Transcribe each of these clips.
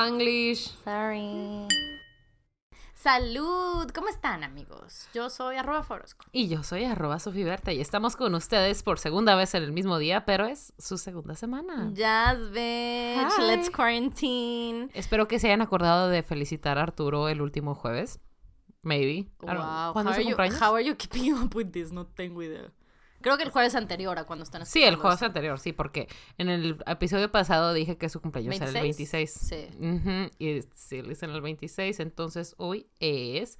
Spanglish. Sorry. Salud, ¿cómo están amigos? Yo soy arroba Forosco. Y yo soy arroba Sofiberta y estamos con ustedes por segunda vez en el mismo día, pero es su segunda semana. Jazz bitch, Hi. let's quarantine. Espero que se hayan acordado de felicitar a Arturo el último jueves. Maybe. Wow, ¿Cuándo how es su are, you, cumpleaños? how are you keeping up with this? No tengo idea. Creo que el jueves anterior a cuando están Sí, el jueves esto. anterior, sí, porque en el episodio pasado dije que su cumpleaños era el 26. Sí. Ujú, Y sí, dicen el 26, entonces hoy es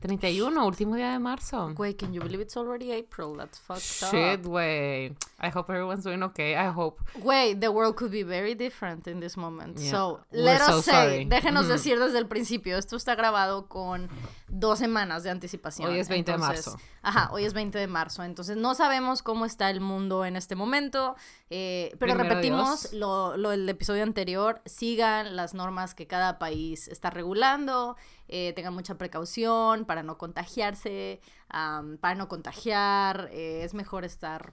31, último día de marzo. Güey, can you believe it's already April? That's fucked Shit, up. way. I hope everyone's doing okay. I hope. Güey, the world could be very different in this moment. Yeah. So, We're let us so say, sorry. déjenos Ujú. decir desde el principio, esto está grabado con dos semanas de anticipación. Hoy es 20 de Entonces, marzo. Ajá, hoy es 20 de marzo. Entonces, no sabemos cómo está el mundo en este momento, eh, pero Primero repetimos lo, lo del episodio anterior, sigan las normas que cada país está regulando, eh, tengan mucha precaución para no contagiarse, para no contagiar, eh, es mejor estar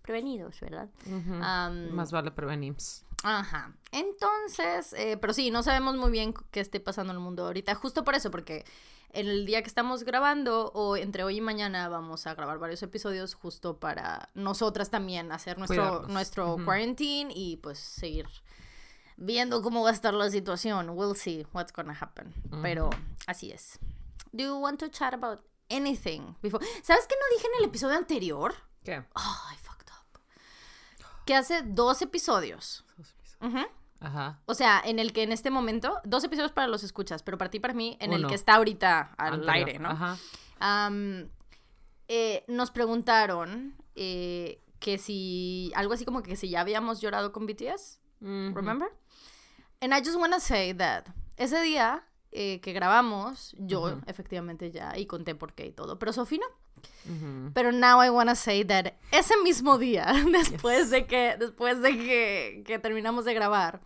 prevenidos, ¿verdad? Am, Más vale prevenir. Ajá. Entonces, pero sí, no sabemos muy bien qué esté pasando en el mundo ahorita. Justo por eso, porque en el día que estamos grabando, o entre hoy y mañana, vamos a grabar varios episodios justo para nosotras también hacer nuestro, Cuidarnos. nuestro Ujú. quarantine y pues seguir viendo cómo va a estar la situación. We'll see what's gonna happen. Pero así es. Do you want to chat about anything before? ¿Sabes qué no dije en el episodio anterior? ¿Qué? Oh, I fucked up. Que hace dos episodios. Ujú. Ajá. O sea, en el que en este momento, dos episodios para los escuchas, pero para ti para mí, en el que está ahorita al Anterior. aire, ¿no? Ajá. Eh, nos preguntaron eh, que si, algo así como que si ya habíamos llorado con BTS, Ujú. remember? And I just wanna say that ese día eh, que grabamos, yo efectivamente ya, y conté por qué y todo, pero Sofía no. Ujú. Pero now I wanna say that ese mismo día, después de que, después de que, que terminamos de grabar,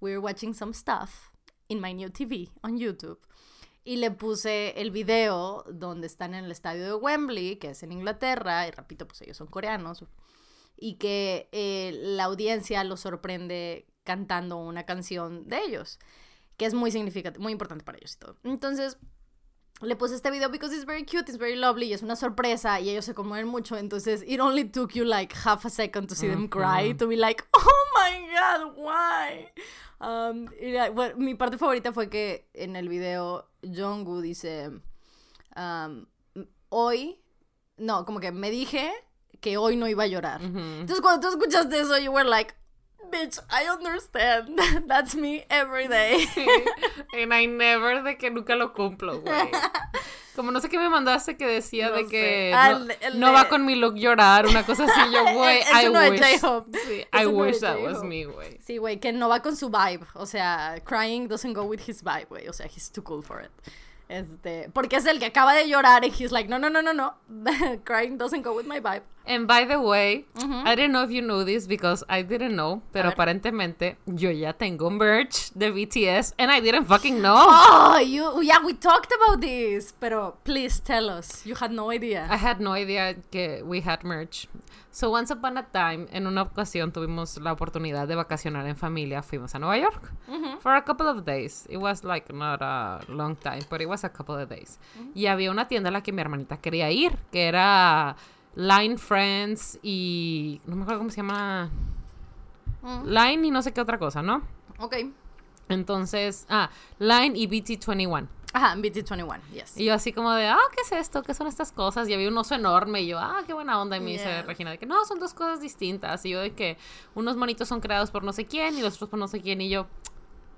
we were watching some stuff in my new TV on YouTube. Y le puse el video donde están en el estadio de Wembley, que es en Inglaterra, y repito, pues ellos son coreanos, y que eh, la audiencia los sorprende cantando una canción de ellos, que es muy significativo, muy importante para ellos y todo. Entonces, le puse este video because it's very cute, it's very lovely y es una sorpresa y ellos se conmueven mucho. Entonces, it only took you like half a second to see them cry, to be like, oh my god, why? Um, y la- bueno, mi parte favorita fue que en el video Jungkook dice, um, hoy, no, como que me dije que hoy no iba a llorar. Entonces, cuando tú escuchaste eso, you were like, bitch, I understand. That's me every day. Sí. And I never de que nunca lo cumplo, güey. Como no sé qué me mandaste que decía No de que Ah, no, va con mi look llorar, una cosa así. Yo, güey, I wish. Sí, I wish that was me, güey. Sí, güey, que no va con su vibe. O sea, crying doesn't go with his vibe, güey. O sea, he's too cool for it. Este, porque es el que acaba de llorar y he's like, no, no, no, no, no. crying doesn't go with my vibe. And by the way, Ujú. I didn't know if you knew this because I didn't know, pero aparentemente yo ya tengo merch de BTS and I didn't fucking know. Oh, you, yeah, we talked about this. Pero please tell us. You had no idea. I had no idea que we had merch. So once upon a time, en una ocasión tuvimos la oportunidad de vacacionar en familia. Fuimos a Nueva York for a couple of days. It was like not a long time, but it was a couple of days. Y había una tienda a la que mi hermanita quería ir, que era Line Friends y no me acuerdo cómo se llama. Line y no sé qué otra cosa, ¿no? Ok. Entonces, ah, Line y BT21. Ajá, BT21, yes. Y yo así como de, ah, ¿qué es esto? ¿Qué son estas cosas? Y había un oso enorme y yo, ah, qué buena onda. Y me dice Yes. Regina de que no, son dos cosas distintas. Y yo de que unos monitos son creados por no sé quién y los otros por no sé quién. Y yo,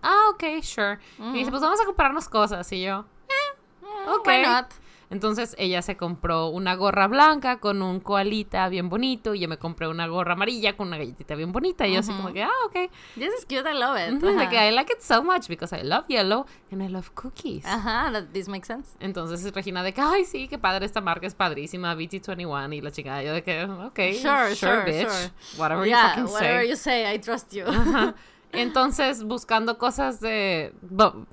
ah, ok, sure. Y me dice, pues vamos a comprarnos cosas. Y yo, Mm, ok. Why not? Entonces ella se compró una gorra blanca con un koalita bien bonito y yo me compré una gorra amarilla con una galletita bien bonita y yo así como que, ah, ok. This is cute, I love it. Ujú, Ajá. like, I like it so much because I love yellow and I love cookies. Ajá, that, this makes sense. Entonces Regina de que, ay, sí, qué padre, esta marca es padrísima, BT21 y la chica, yo de que, ok, Sure, sure, bitch, sure. whatever yeah, you fucking whatever say. you say, I trust you. Entonces, buscando cosas de, bu-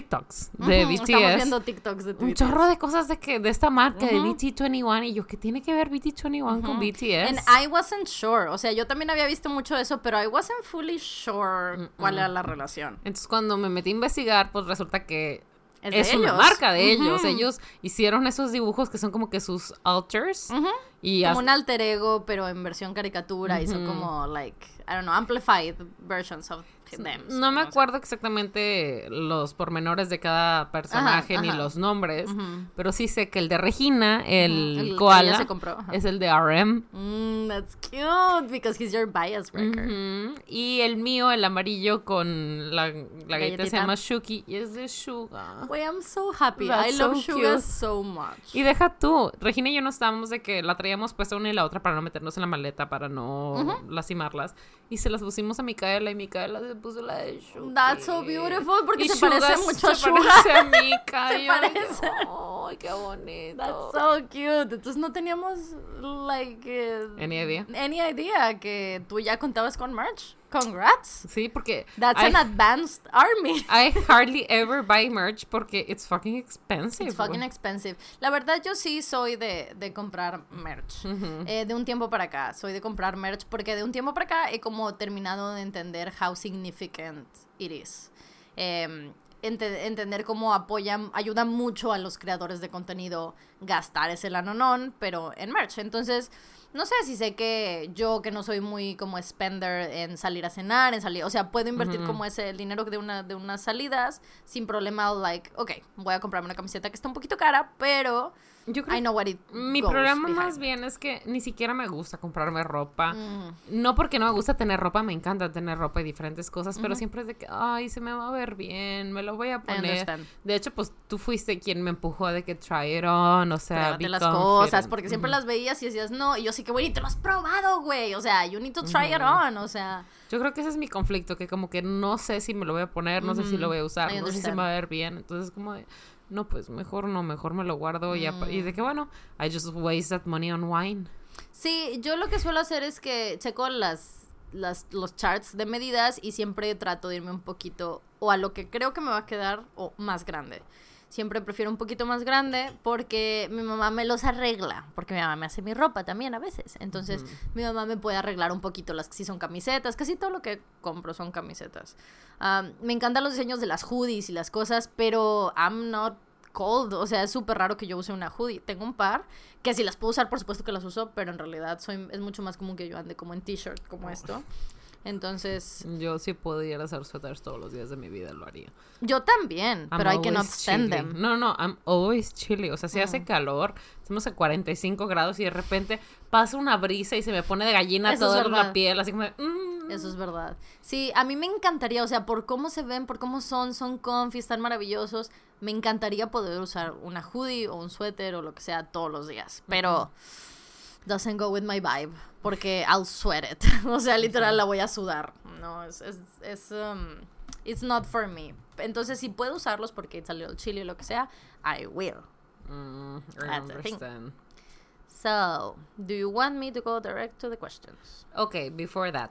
TikToks de Ujú, BTS. Estamos viendo TikToks de un Twitter. chorro de cosas de que de esta marca de Ujú. BT21 y yo, ¿qué tiene que ver BT21 con BTS? And I wasn't sure. O sea, yo también había visto mucho eso, pero I wasn't fully sure cuál era la relación. Entonces cuando me metí a investigar, pues resulta que Es es, de una ellos. marca de ellos. Ujú. Ellos hicieron esos dibujos que son como que sus alters. Ujú. Y Como un alter ego, pero en versión caricatura. Y son como, like, I don't know, amplified versions of no me acuerdo exactamente los pormenores de cada personaje ni ajá. los nombres, pero sí sé que el de Regina, el, ella koala, se compró, ajá. es el de RM. Mm, that's cute, because he's your bias breaker. Ujú. Y el mío, el amarillo con la, la galleta se llama Shuki y es de Suga. Wait, I'm so happy. That's I love Suga so much. Y deja tú, Regina y yo no estábamos de que la traíamos puesta una y la otra para no meternos en la maleta, para no lastimarlas. Y se las pusimos a Micaela y Micaela puso la de Shuki. That's so beautiful, porque Y se parece mucho a se. Se parece. Ay, qué bonito. That's so cute. Entonces no teníamos, like, eh, Any idea? any idea que tú ya contabas con merch. Congrats. Sí, porque That's I, an advanced army. I hardly ever buy merch porque it's fucking expensive. It's fucking expensive. La verdad, yo sí soy de, de comprar merch. Eh, de un tiempo para acá, soy de comprar merch porque de un tiempo para acá he como terminado de entender how significant it is. Em, ente- entender cómo apoyan, ayuda mucho a los creadores de contenido gastar ese lanonón, pero en merch. Entonces, no sé si sé que yo que no soy muy como spender en salir a cenar, en salir, o sea, puedo invertir como ese el dinero de una de unas salidas sin problema like, ok, voy a comprarme una camiseta que está un poquito cara, pero Yo creo I know what it Mi problema más bien es que ni siquiera me gusta comprarme ropa. Mm. No porque no me gusta tener ropa, me encanta tener ropa y diferentes cosas, pero siempre es de que, ay, se me va a ver bien, me lo voy a poner. De hecho, pues tú fuiste quien me empujó de que try it on, o sea, be las cosas, porque siempre las veías y decías no, y yo sí que, güey, te lo has probado, güey, o sea, you need to try it on, o sea, Yo creo que ese es mi conflicto, que como que no sé si me lo voy a poner, no sé si lo voy a usar, no sé si understand. me va a ver bien. Entonces, como de, no, pues mejor no, mejor me lo guardo y, apa- y de Mm. que bueno, I just waste that money on wine. sí, yo lo que suelo hacer es que checo las, las, los charts de medidas y siempre trato de irme un poquito o a lo que creo que me va a quedar o más grande. Siempre prefiero un poquito más grande porque mi mamá me los arregla, porque mi mamá me hace mi ropa también a veces. Entonces, mi mamá me puede arreglar un poquito las que sí son camisetas, casi todo lo que compro son camisetas. Um, me encantan los diseños de las hoodies y las cosas, pero I'm not cold, o sea, es súper raro que yo use una hoodie. Tengo un par que si las puedo usar, por supuesto que las uso, pero en realidad soy, es mucho más común que yo ande como en t-shirt como esto. Entonces, Yo si pudiera hacer suéteres todos los días de mi vida, lo haría. yo también, I'm pero I cannot always stand chilly. them. No, no, I'm always chilly. O sea, si Mm. hace calor, estamos a 45 grados y de repente pasa una brisa y se me pone de gallina Eso toda la piel, así como de, mm. Eso es verdad. Sí, a mí me encantaría, o sea, por cómo se ven, por cómo son, son comfy, están maravillosos. Me encantaría poder usar una hoodie o un suéter o lo que sea todos los días. Pero doesn't go with my vibe. Porque I'll sweat it. o sea, literal la voy a sudar. No, es, es, es, um, it's not for me. Entonces, si puedo usarlos porque it's a little chilly o lo que sea, I will. Mm, I That's the thing. understand. So, do you want me to go direct to the questions? Ok, before that.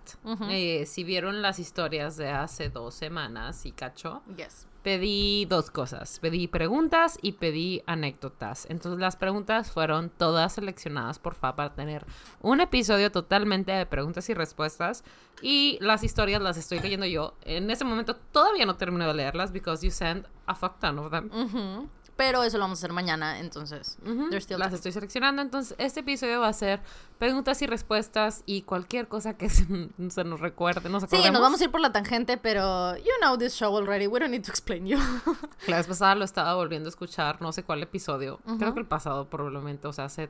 Eh, si vieron las historias de hace dos semanas y cacho, Yes. Pedí dos cosas. Pedí preguntas y pedí anécdotas. Entonces las preguntas fueron todas seleccionadas por Fa para tener un episodio totalmente de preguntas y respuestas. Y las historias las estoy leyendo yo. En ese momento todavía no termino de leerlas because you sent a fuck ton of them. Ujú. Pero eso lo vamos a hacer mañana, entonces. There's still Las estoy seleccionando. Entonces, este episodio va a ser preguntas y respuestas y cualquier cosa que se, se nos recuerde. Nos Sí, nos vamos a ir por la tangente, pero you know this show already. We don't need to explain you. La vez pasada lo estaba volviendo a escuchar, no sé cuál episodio. Creo que el pasado probablemente, o sea, hace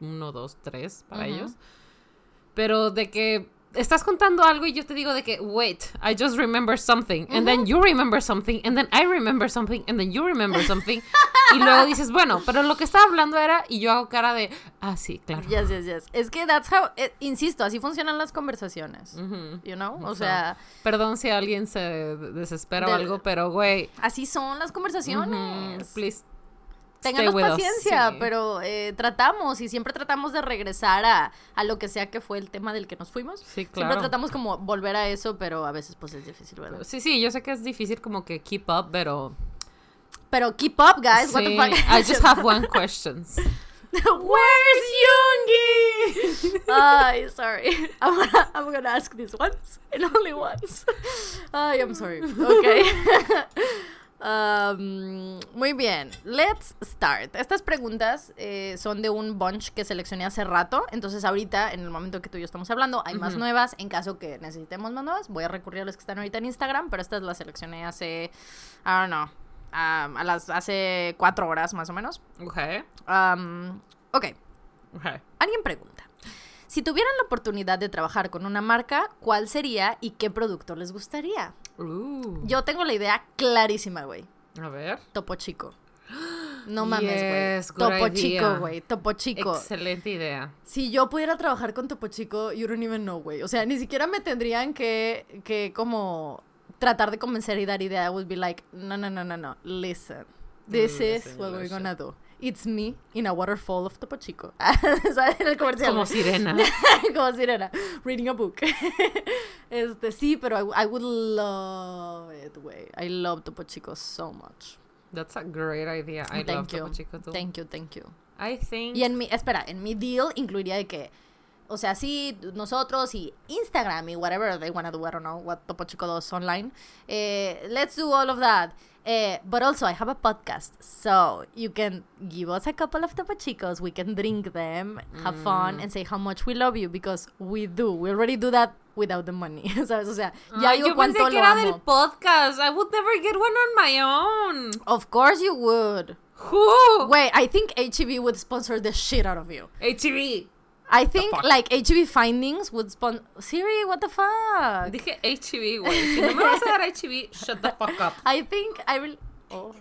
uno, dos, tres para ellos. Pero de que estás contando algo y yo te digo de que, wait, I just remember something. And then you remember something. And then I remember something. And then you remember something. y luego dices, bueno, pero lo que estaba hablando era, y yo hago cara de, ah, sí, claro. yes, yes, yes. Es que that's how, eh, insisto, así funcionan las conversaciones. You know? O sea, Perdón si alguien se desespera o algo, pero güey. así son las conversaciones. please. Ténganos us, paciencia, sí. pero eh, tratamos y siempre tratamos de regresar a, a lo que sea que fue el tema del que nos fuimos. Sí, Siempre claro. tratamos como volver a eso, pero a veces pues es difícil, ¿verdad? Sí, sí, yo sé que es difícil como que keep up, pero Pero keep up, guys. What the fuck? I just have one question. Where's Yoongi? Ay, sorry. I'm gonna, I'm gonna ask this once and only once. Ay, I'm sorry. Okay. Um, muy bien, let's start. Estas preguntas eh, son de un bunch que seleccioné hace rato. Entonces, ahorita, en el momento que tú y yo estamos hablando, hay más nuevas. En caso que necesitemos más nuevas, voy a recurrir a las que están ahorita en Instagram. Pero estas las seleccioné hace, I don't know, um, a las, hace cuatro horas más o menos. Okay. Um, ok, Okay. Alguien pregunta, si tuvieran la oportunidad de trabajar con una marca, ¿cuál sería y qué producto les gustaría? Ooh. Yo tengo la idea clarísima, güey. A ver. Topo Chico. No mames, güey. Yes, Topo idea. Chico, güey. Topo Chico. Excelente idea. Si yo pudiera trabajar con Topo Chico, you don't even know, güey. O sea, ni siquiera me tendrían que, que como tratar de convencer y dar idea. I would be like, no, no, no, no, no. Listen. This Mm, is listen, what we're gonna do. It's me in a waterfall of Topo Chico. ¿Sabes? En el comercial. Como sirena. Como sirena. Reading a book. este, sí, pero I, I would love it, güey. I love Topo Chico so much. That's a great idea. I thank love you. Topo Chico too. Thank you, thank you. I think Y en mi, espera, en mi deal incluiría de que, o sea, sí, nosotros y Instagram y whatever they wanna do, I don't know what Topo Chico does online. Eh, let's do all of that. Eh, but also, I have a podcast, so you can give us a couple of Topo Chicos. We can drink them, have fun, and say how much we love you because we do. We already do that without the money, ¿sabes? O sea, ya Ay, digo yo pensé cuánto que lo era amo. del podcast. I would never get one on my own. Of course you would. Who? Wait, I think HEB would sponsor the shit out of you. HB. I think like HB Findings would sponsor Siri. What the fuck? Dije HB, güey. Si no me vas a dar HB, shut the fuck up. I think I will. Oh.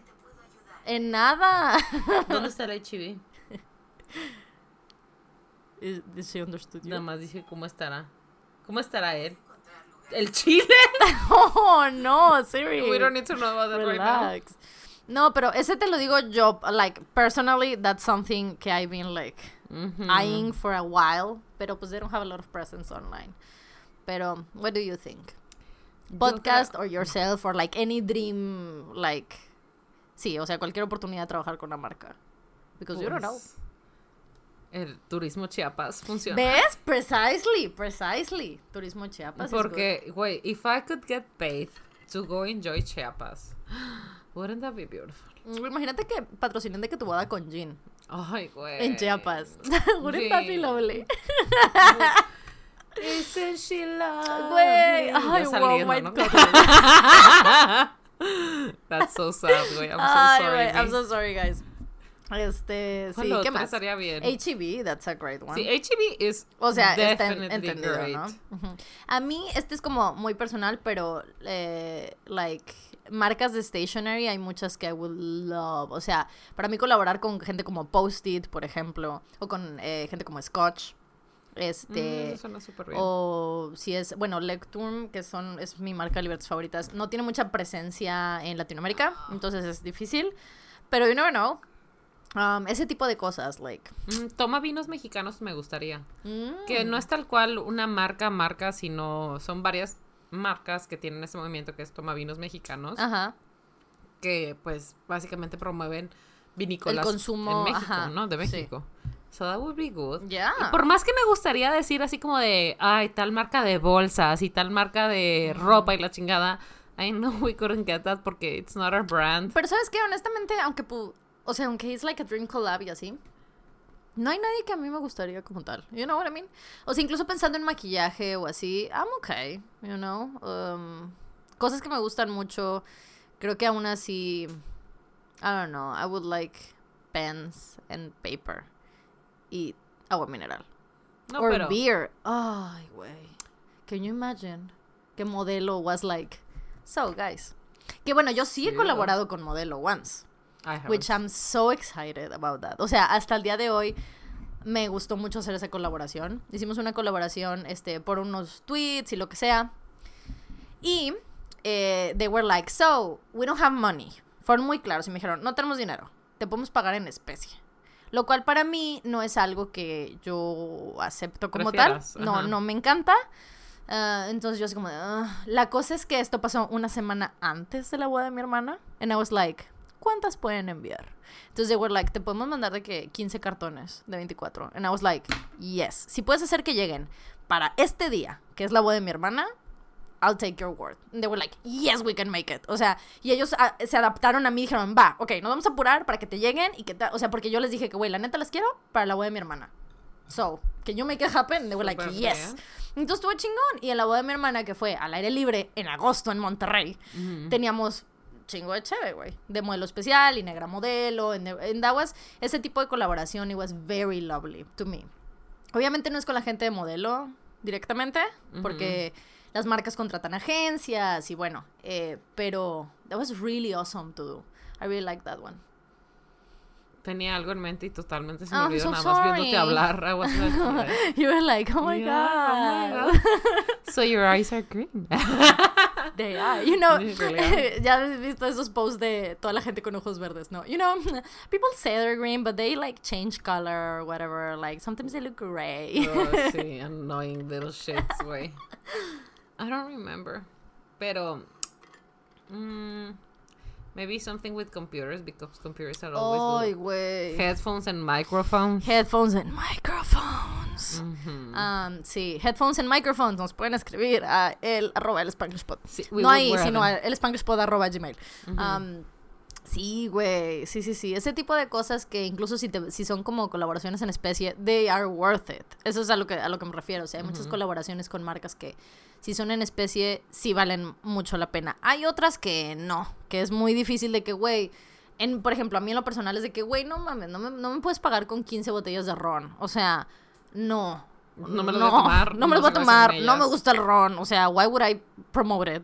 En nada. ¿Dónde está el HB? She understood you? Nada más dije cómo estará. ¿Cómo estará él? ¿El chile? Oh no, Siri. We don't need to know about that right now. No, pero ese te lo digo yo. Like personally, that's something que I've been like Mhm. eyeing for a while. Pero pues they don't have a lot of presence online. Pero what do you think? Podcast creo- or yourself or like any dream like sí, o sea, cualquier oportunidad de trabajar con una marca. Because you don't know. Pues, El turismo Chiapas funciona. ¿Ves? Precisely, precisely. Turismo Chiapas. Porque, güey, if I could get paid to go enjoy Chiapas, wouldn't that be beautiful? Imagínate que patrocinen de que tu boda con Jean Ay, güey. en Chiapas. Be Jean. lovely? Isn't she lovely? Güey, ay, wow, my ¿no? That's so sad, güey. I'm so Ay, sorry. güey, I'm so sorry, guys. Este, ¿Cuál sí, ¿qué más? estaría bien? HEB, that's a great one. Sí, HB is O sea, está en- entendido, great. ¿no? Ujú. A mí, este es como muy personal, pero, eh, like, marcas de stationery hay muchas que I would love. O sea, para mí colaborar con gente como Post-it, por ejemplo, o con eh, gente como Scotch, este... Mm, suena súper bien. O si es, bueno, Lectum, que son, es mi marca de libertades favoritas, no tiene mucha presencia en Latinoamérica, entonces es difícil. Pero you never know. Um, ese tipo de cosas, like. Mm, toma vinos mexicanos me gustaría. mm, Que no es tal cual una marca, marca, sino son varias marcas que tienen ese movimiento que es Toma Vinos Mexicanos, Ajá. que pues básicamente promueven vinícolas El consumo, en México, ajá, ¿no? De sí. México. So that would be good. Ya. Y por más que me gustaría decir así como de, ay, tal marca de bolsas y tal marca de ropa y la chingada, I know we couldn't get that porque it's not our brand. Pero sabes qué, honestamente, aunque o sea, aunque es like a dream collab y así, no hay nadie que a mí me gustaría como tal. You know what I mean? O sea, incluso pensando en maquillaje o así, I'm okay, you know. Um, cosas que me gustan mucho, creo que aún así, I don't know, I would like pens and paper y agua mineral. No, or pero beer. Ay, güey. Can you imagine? Que Modelo was like, so guys. Que bueno, yo sí he colaborado con Modelo once. Which I'm so excited about that. O sea, hasta el día de hoy me gustó mucho hacer esa colaboración. Hicimos una colaboración este, por unos tweets y lo que sea. Y eh, they were like, so, we don't have money. Fueron muy claros y me dijeron, no tenemos dinero, te podemos pagar en especie. Lo cual para mí no es algo que yo acepto como Prefieras, tal. No, ajá. no me encanta. Ah, entonces yo así como "Ah". La cosa es que esto pasó una semana antes de la boda de mi hermana. And I was like, ¿cuántas pueden enviar? Entonces they were like, te podemos mandar de que 15 cartones de 24. And I was like, yes. Si puedes hacer que lleguen para este día, que es la boda de mi hermana, I'll take your word. And they were like, yes, we can make it. O sea, y ellos ah, se adaptaron a mí y dijeron, va, ok, nos vamos a apurar para que te lleguen y que, ta-". o sea, porque yo les dije que, güey, la neta las quiero para la boda de mi hermana. So, que you make it happen? They were like, yes. Entonces estuvo chingón. Y en la boda de mi hermana, que fue al aire libre en agosto en Monterrey, teníamos chingo de chévere, güey. De modelo especial y negra modelo. En, en that was ese tipo de colaboración. It was very lovely to me. Obviamente no es con la gente de modelo directamente, porque las marcas contratan agencias y bueno, eh, pero that was really awesome to do. I really like that one. Tenía algo en mente y totalmente se me I'm olvidó so nada más viéndote sorry. hablar. I was like, You were like, oh my Yeah, oh god. my God. So your eyes are green. They are. You know, ya has visto esos posts de toda la gente con ojos verdes, ¿no? You know, people say they're green, but they like change color or whatever. Like sometimes they look gray. Oh, sí, annoying little shits, güey. I don't remember. Pero. mm, maybe something with computers because computers are always güey. Headphones and microphones. Headphones and microphones. Mhm. Um, sí, headphones and microphones nos pueden escribir a el arroba el Spanglishpod. Sí, we no ahí, sino a el Spanglishpod arroba gmail. Ujú. Um, sí, güey, sí, sí, sí. Ese tipo de cosas que incluso si, te- si son como colaboraciones en especie, they are worth it. Eso es a lo que, a lo que me refiero. O sea, hay muchas colaboraciones con marcas que si son en especie, sí valen mucho la pena. Hay otras que no, que es muy difícil de que, güey... En, por ejemplo, a mí en lo personal es de que, güey, no mames, no me, no me puedes pagar con 15 botellas de ron. O sea, no. No me las voy a tomar, No me no las voy a tomar. No me gusta el ron. O sea, why would I promote it?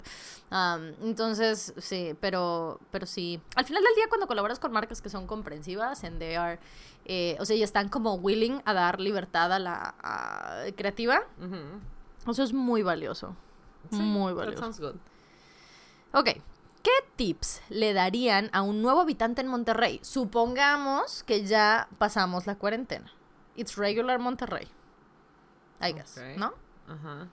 Um, entonces, sí, pero, pero sí. Al final del día, cuando colaboras con marcas que son comprensivas, and they are, eh, o sea, y están como willing a dar libertad a la a- creativa, Ujú. Eso es muy valioso. Sí, muy that valioso. sounds good. Ok. ¿Qué tips le darían a un nuevo habitante en Monterrey? Supongamos que ya pasamos la cuarentena. It's regular Monterrey. I guess. ¿no? Ajá.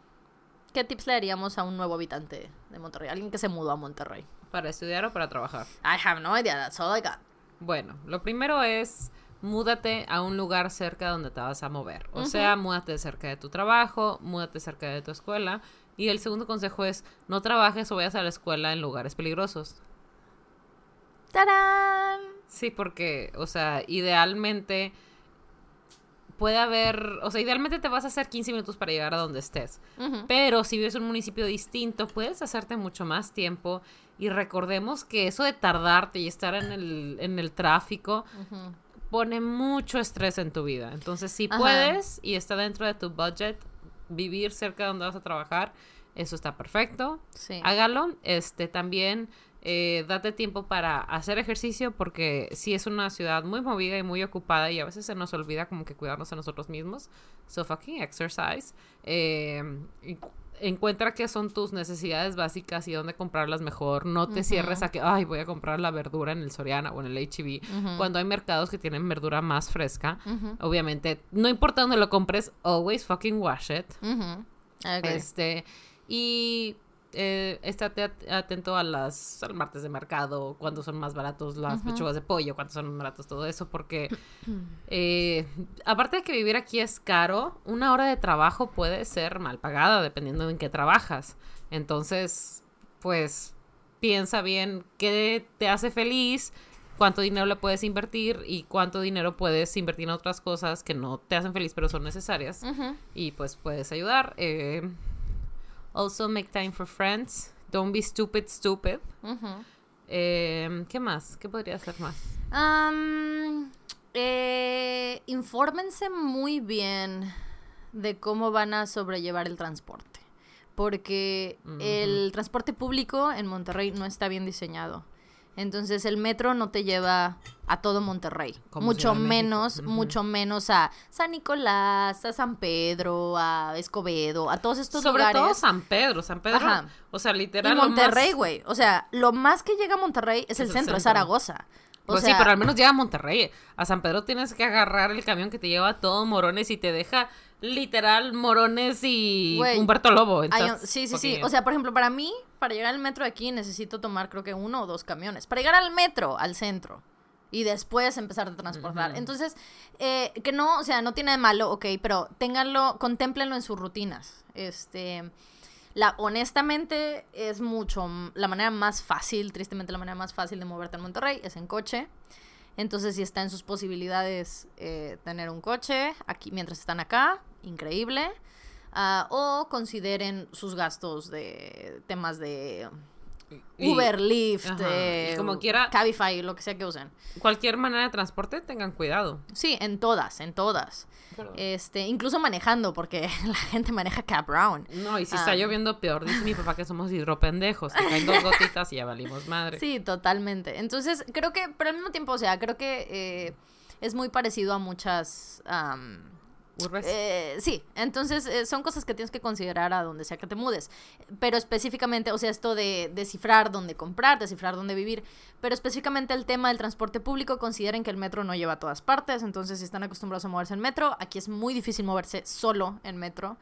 ¿Qué tips le daríamos a un nuevo habitante de Monterrey? Alguien que se mudó a Monterrey. ¿Para estudiar o para trabajar? I have no idea, that's all I got. Bueno, lo primero es múdate a un lugar cerca donde te vas a mover. O sea, múdate cerca de tu trabajo, múdate cerca de tu escuela. Y el segundo consejo es no trabajes o vayas a la escuela en lugares peligrosos. ¡Tarán! Sí, porque, o sea, idealmente puede haber, o sea, idealmente te vas a hacer 15 minutos para llegar a donde estés. Pero si vives en un municipio distinto, puedes hacerte mucho más tiempo. Y recordemos que eso de tardarte y estar en el, en el tráfico. Pone mucho estrés en tu vida. Entonces, si Ajá. puedes y está dentro de tu budget, vivir cerca de donde vas a trabajar, eso está perfecto. Sí. Hágalo. Este también eh, date tiempo para hacer ejercicio porque sí es una ciudad muy movida y muy ocupada y a veces se nos olvida como que cuidarnos a nosotros mismos. So fucking exercise. Eh, encuentra qué son tus necesidades básicas y dónde comprarlas mejor. No te cierres a que, ay, voy a comprar la verdura en el Soriana o en el HB. Cuando hay mercados que tienen verdura más fresca. Obviamente, no importa dónde lo compres, always fucking wash it. Este, y eh, estate at- atento a las al martes de mercado, cuando son más baratos las pechugas de pollo, cuando son más baratos todo eso, porque eh, aparte de que vivir aquí es caro, una hora de trabajo puede ser mal pagada dependiendo de en qué trabajas. Entonces, pues piensa bien qué te hace feliz, cuánto dinero le puedes invertir y cuánto dinero puedes invertir en otras cosas que no te hacen feliz pero son necesarias y pues puedes ayudar. Eh, also make time for friends. Don't be stupid, stupid. Eh, ¿Qué más? ¿Qué podría hacer más? Am, eh, infórmense muy bien de cómo van a sobrellevar el transporte. Porque el transporte público en Monterrey no está bien diseñado. Entonces el metro no te lleva a todo Monterrey. Como mucho menos, mucho menos a San Nicolás, a San Pedro, a Escobedo, a todos estos Sobre lugares. todo San Pedro. San Pedro, Ajá. o sea, y literal. lo Monterrey, más- güey. O sea, lo más que llega a Monterrey es, el el centro, es. Zaragoza. O Pues sea, sí, pero al menos llega a Monterrey. A San Pedro tienes que agarrar el camión que te lleva a todo Morones y te deja literal morones y Humberto Lobo. Entonces, un- sí, sí, sí. O sea, por ejemplo, para mí, para llegar al metro de aquí necesito tomar creo que uno o dos camiones. Para llegar al metro, al centro. Y después empezar a transportar. Entonces, eh, que no, o sea, no tiene de malo, ok, pero ténganlo, contémplenlo en sus rutinas. Este, la, honestamente, es mucho, la manera más fácil, tristemente la manera más fácil de moverte en Monterrey es en coche. Entonces, si está en sus posibilidades eh, tener un coche aquí mientras están acá, increíble. Ah, o consideren sus gastos de temas de y Uber, Lyft, eh, como quiera- Cabify, lo que sea que usen. Cualquier manera de transporte, tengan cuidado. Sí, en todas, en todas. Perdón. Este, incluso manejando, porque la gente maneja Cab Brown. No, y si está Ah. lloviendo, peor. Dice mi papá que somos hidropendejos, que caen dos gotitas y ya valimos madre. Sí, totalmente. Entonces, creo que, pero al mismo tiempo, o sea, creo que eh, es muy parecido a muchas... Eh, sí, entonces eh, son cosas que tienes que considerar a donde sea que te mudes. Pero específicamente, o sea, esto de descifrar dónde comprar, descifrar dónde vivir. Pero específicamente el tema del transporte público, consideren que el metro no lleva a todas partes. Entonces, si están acostumbrados a moverse en metro, aquí es muy difícil moverse solo en metro.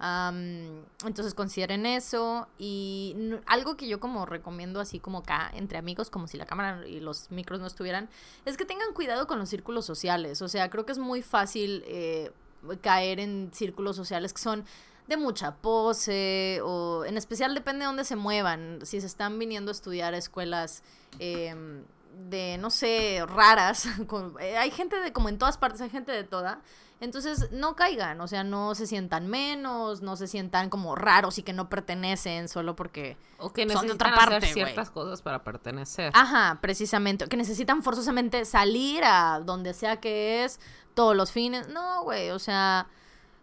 Am, entonces consideren eso y algo que yo como recomiendo así como acá entre amigos como si la cámara y los micros no estuvieran es que tengan cuidado con los círculos sociales o sea creo que es muy fácil eh, caer en círculos sociales que son de mucha pose o en especial depende de dónde se muevan. Si se están viniendo a estudiar a escuelas em, de no sé raras eh, hay gente de como en todas partes hay gente de toda entonces no caigan o sea no se sientan menos no se sientan como raros y que no pertenecen solo porque o que son de otra hacer parte, güey. ciertas cosas para pertenecer. Ajá, precisamente. Que necesitan forzosamente salir a donde sea que es todos los fines. No, güey, o sea,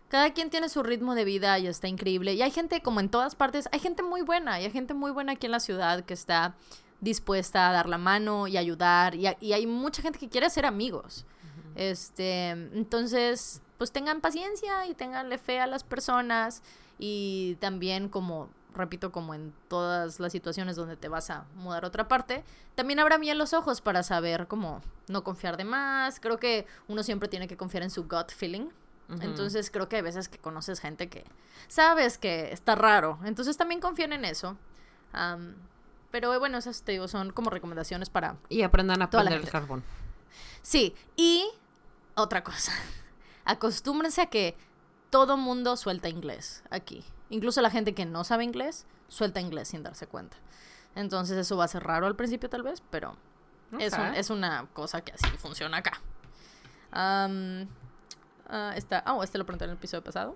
cada quien tiene su ritmo de vida y está increíble. Y hay gente, como en todas partes, hay gente muy buena. Y hay gente muy buena aquí en la ciudad que está dispuesta a dar la mano y ayudar. Y, a- y hay mucha gente que quiere ser amigos. Este, entonces, pues tengan paciencia y tenganle fe a las personas. Y también como repito, como en todas las situaciones donde te vas a mudar a otra parte, también abran bien los ojos para saber cómo no confiar de más. Creo que uno siempre tiene que confiar en su gut feeling. Entonces creo que hay veces que conoces gente que sabes que está raro. Entonces también confíen en eso. Pero bueno, esas te digo, son como recomendaciones para... Y aprendan a prender el carbón. Sí, y otra cosa. Acostúmbrense a que todo mundo suelta inglés aquí. Incluso la gente que no sabe inglés suelta inglés sin darse cuenta. Entonces eso va a ser raro al principio tal vez, pero es, un- Ok. es una cosa que así funciona acá. Am, ah, esta, oh, este lo pregunté en el episodio pasado.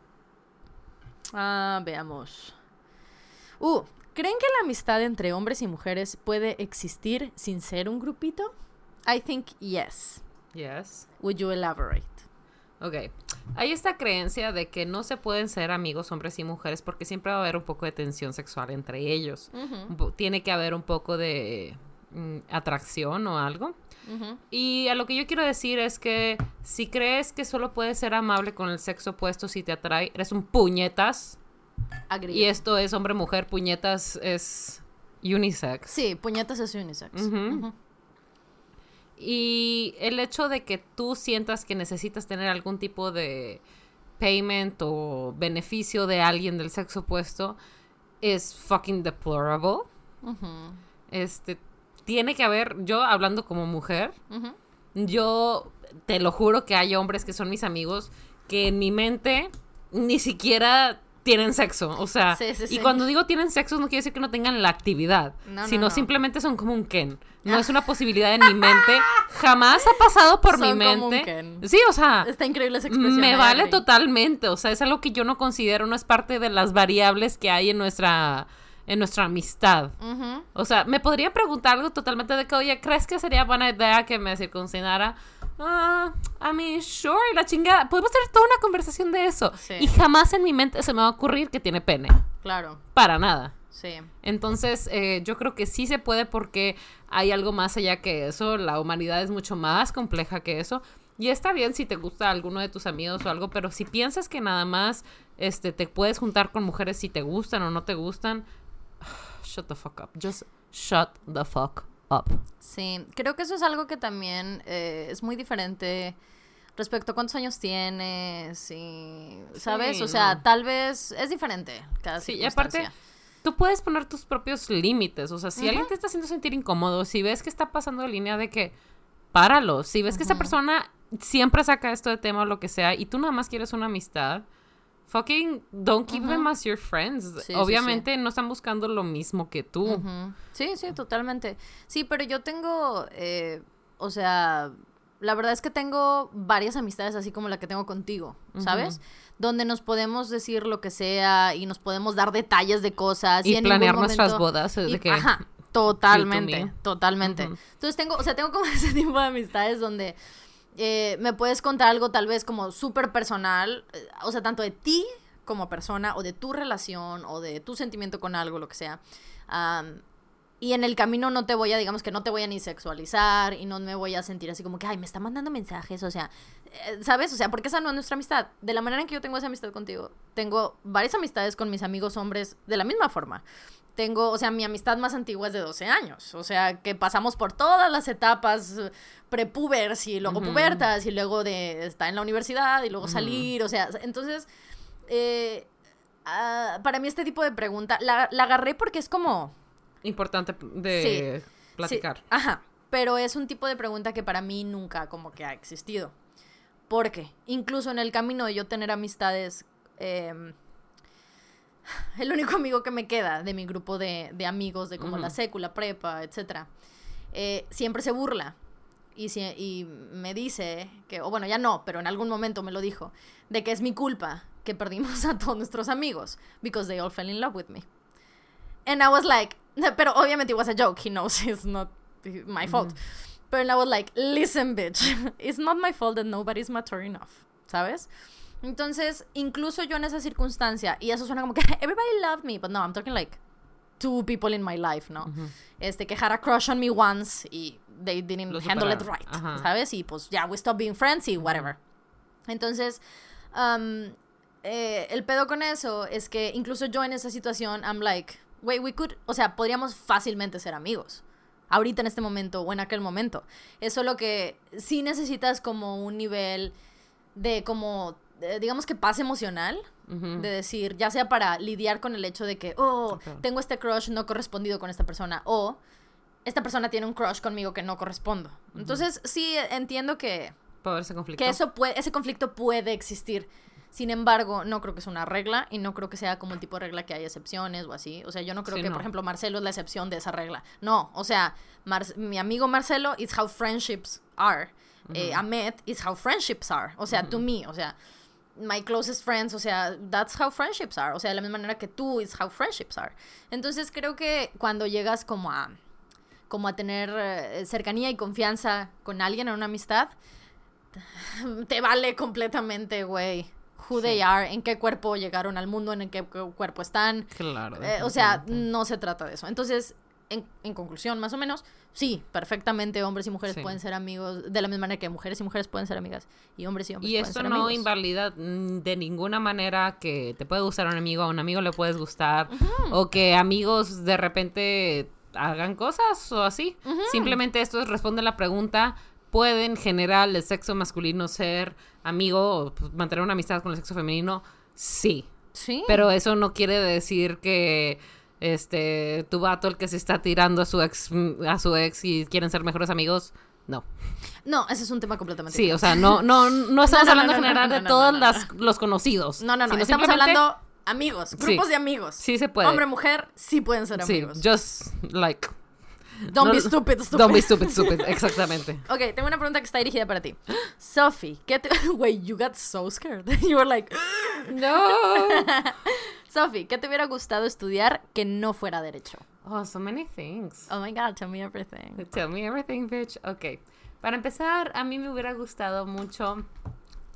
Ah, veamos. Uh, ¿creen que la amistad entre hombres y mujeres puede existir sin ser un grupito? I think yes. Yes. Would you elaborate? Ok. Hay esta creencia de que no se pueden ser amigos hombres y mujeres porque siempre va a haber un poco de tensión sexual entre ellos. Tiene que haber un poco de mm, atracción o algo. Y a lo que yo quiero decir es que si crees que solo puedes ser amable con el sexo opuesto si te atrae, eres un puñetas. Agreed. Y esto es hombre-mujer, puñetas es unisex. Sí, puñetas es unisex. Y el hecho de que tú sientas que necesitas tener algún tipo de payment o beneficio de alguien del sexo opuesto es fucking deplorable. Este, tiene que haber, yo hablando como mujer, yo te lo juro que hay hombres que son mis amigos que en mi mente ni siquiera tienen sexo. O sea, Sí, sí, y cuando digo tienen sexo no quiere decir que no tengan la actividad, No, no, sino no. simplemente son como un Ken. No es una posibilidad en mi mente. Jamás ha pasado por mi Son como un mente. Ken. Sí, o sea, Está increíble esa expresión. me vale totalmente. O sea, es algo que yo no considero, no es parte de las variables que hay en nuestra, en nuestra amistad. O sea, me podría preguntar algo totalmente de que, oye, ¿crees que sería buena idea que me circuncidara? Ah, I mean, sure, la chingada. Podemos tener toda una conversación de eso. Sí. Y jamás en mi mente se me va a ocurrir que tiene pene. Claro, Para nada. sí. Entonces, eh, yo creo que sí se puede porque hay algo más allá que eso. La humanidad es mucho más compleja que eso. Y está bien si te gusta alguno de tus amigos o algo, pero si piensas que nada más este, te puedes juntar con mujeres si te gustan o no te gustan, shut the fuck up. Just shut the fuck up. Sí, creo que eso es algo que también eh, es muy diferente respecto a cuántos años tienes y, ¿sabes? Sí, o sea, no. tal vez es diferente cada Sí, y aparte, tú puedes poner tus propios límites. O sea, si alguien te está haciendo sentir incómodo, si ves que está pasando de línea de que páralo, si ves que esta persona siempre saca esto de tema o lo que sea y tú nada más quieres una amistad, fucking don't keep them as your friends. Sí, sí, Obviamente no están buscando lo mismo que tú. Sí, sí, totalmente. Sí, pero yo tengo, eh, o sea, la verdad es que tengo varias amistades así como la que tengo contigo, ¿sabes? Donde nos podemos decir lo que sea y nos podemos dar detalles de cosas. Y en planear nuestras bodas. y- de que, ajá, totalmente, me. totalmente. Entonces tengo, o sea, tengo como ese tipo de amistades donde eh, me puedes contar algo tal vez como súper personal, eh, o sea, tanto de ti como persona, o de tu relación, o de tu sentimiento con algo, lo que sea. Y en el camino no te voy a, digamos que no te voy a ni sexualizar y no me voy a sentir así como que, ay, me está mandando mensajes, o sea, eh, ¿sabes? O sea, porque esa no es nuestra amistad. De la manera en que yo tengo esa amistad contigo, tengo varias amistades con mis amigos hombres de la misma forma. Tengo, o sea, mi amistad más antigua es de 12 años, o sea, que pasamos por todas las etapas eh, prepubers y luego pubertas y luego de estar en la universidad y luego salir, o sea, entonces, eh, ah, para mí este tipo de pregunta, la, la agarré porque es como... Importante de platicar. Sí, ajá. Pero es un tipo de pregunta que para mí nunca como que ha existido. Porque incluso en el camino de yo tener amistades, eh, el único amigo que me queda de mi grupo de, de amigos, de como la sécula, prepa, etcétera, eh, siempre se burla. Y, si- y me dice que, o bueno, ya no, pero en algún momento me lo dijo, de que es mi culpa que perdimos a todos nuestros amigos, because they all fell in love with me. And I was like, pero obviamente it was a joke. He knows it's not my fault. But I was like, listen, bitch, it's not my fault that nobody's mature enough, ¿sabes? Entonces, incluso yo en esa circunstancia, y eso suena como que everybody loved me, but no, I'm talking like two people in my life, ¿no? Este, que had a crush on me once y they didn't Lo handle it right, Ajá. ¿sabes? Y pues ya, we stopped being friends y whatever. Entonces, um, eh, el pedo con eso es que incluso yo en esa situación, I'm like, wait, we could, o sea, podríamos fácilmente ser amigos. Ahorita en este momento o en aquel momento. Es solo que sí necesitas como un nivel de como, digamos que paz emocional. De decir, ya sea para lidiar con el hecho de que, oh, tengo este crush no correspondido con esta persona. O esta persona tiene un crush conmigo que no correspondo. Entonces, sí, entiendo que haber ese conflicto. que eso puede, ese conflicto puede existir. Sin embargo, no creo que es una regla y no creo que sea como el tipo de regla que hay excepciones o así. O sea, yo no creo Sí, que, no. por ejemplo, Marcelo es la excepción de esa regla. No, o sea, Mar- mi amigo Marcelo is how friendships are. Eh, Ahmed is how friendships are. O sea, to me, o sea, my closest friends, o sea, that's how friendships are. O sea, de la misma manera que tú is how friendships are. Entonces, creo que cuando llegas como a como a tener eh, cercanía y confianza con alguien en una amistad, te vale completamente, güey. Who they are, en qué cuerpo llegaron al mundo, en qué cu- cuerpo están. Claro. Eh, o sea, no se trata de eso. Entonces, en, en conclusión, más o menos, sí, perfectamente hombres y mujeres Sí. pueden ser amigos, de la misma manera que mujeres y mujeres pueden ser amigas, y hombres y hombres Y pueden esto ser no amigos. invalida mm, de ninguna manera que te puede gustar un amigo, a un amigo le puedes gustar, o que amigos de repente hagan cosas o así. Simplemente esto responde a la pregunta, ¿puede en general el sexo masculino ser amigo o pues, mantener una amistad con el sexo femenino? Sí. Sí. Pero eso no quiere decir que este tu vato el que se está tirando a su ex a su ex y quieren ser mejores amigos. No. No, ese es un tema completamente Sí, o sea, no, no, no estamos no, hablando en no, general de todos las- los conocidos. No, no, no. Estamos simplemente- hablando amigos, grupos Sí. de amigos. Sí se puede. Hombre, mujer, sí pueden ser Sí, amigos. just like. Don't no- be stupid, stupid. Don't be stupid, stupid. Exactamente. Ok, tengo una pregunta que está dirigida para ti. Sophie, ¿qué te... Wait, you got so scared. You were like... No. Sophie, ¿qué te hubiera gustado estudiar que no fuera derecho? Oh, so many things. Oh my god, tell me everything. Tell me everything, bitch. Ok. Para empezar, a mí me hubiera gustado mucho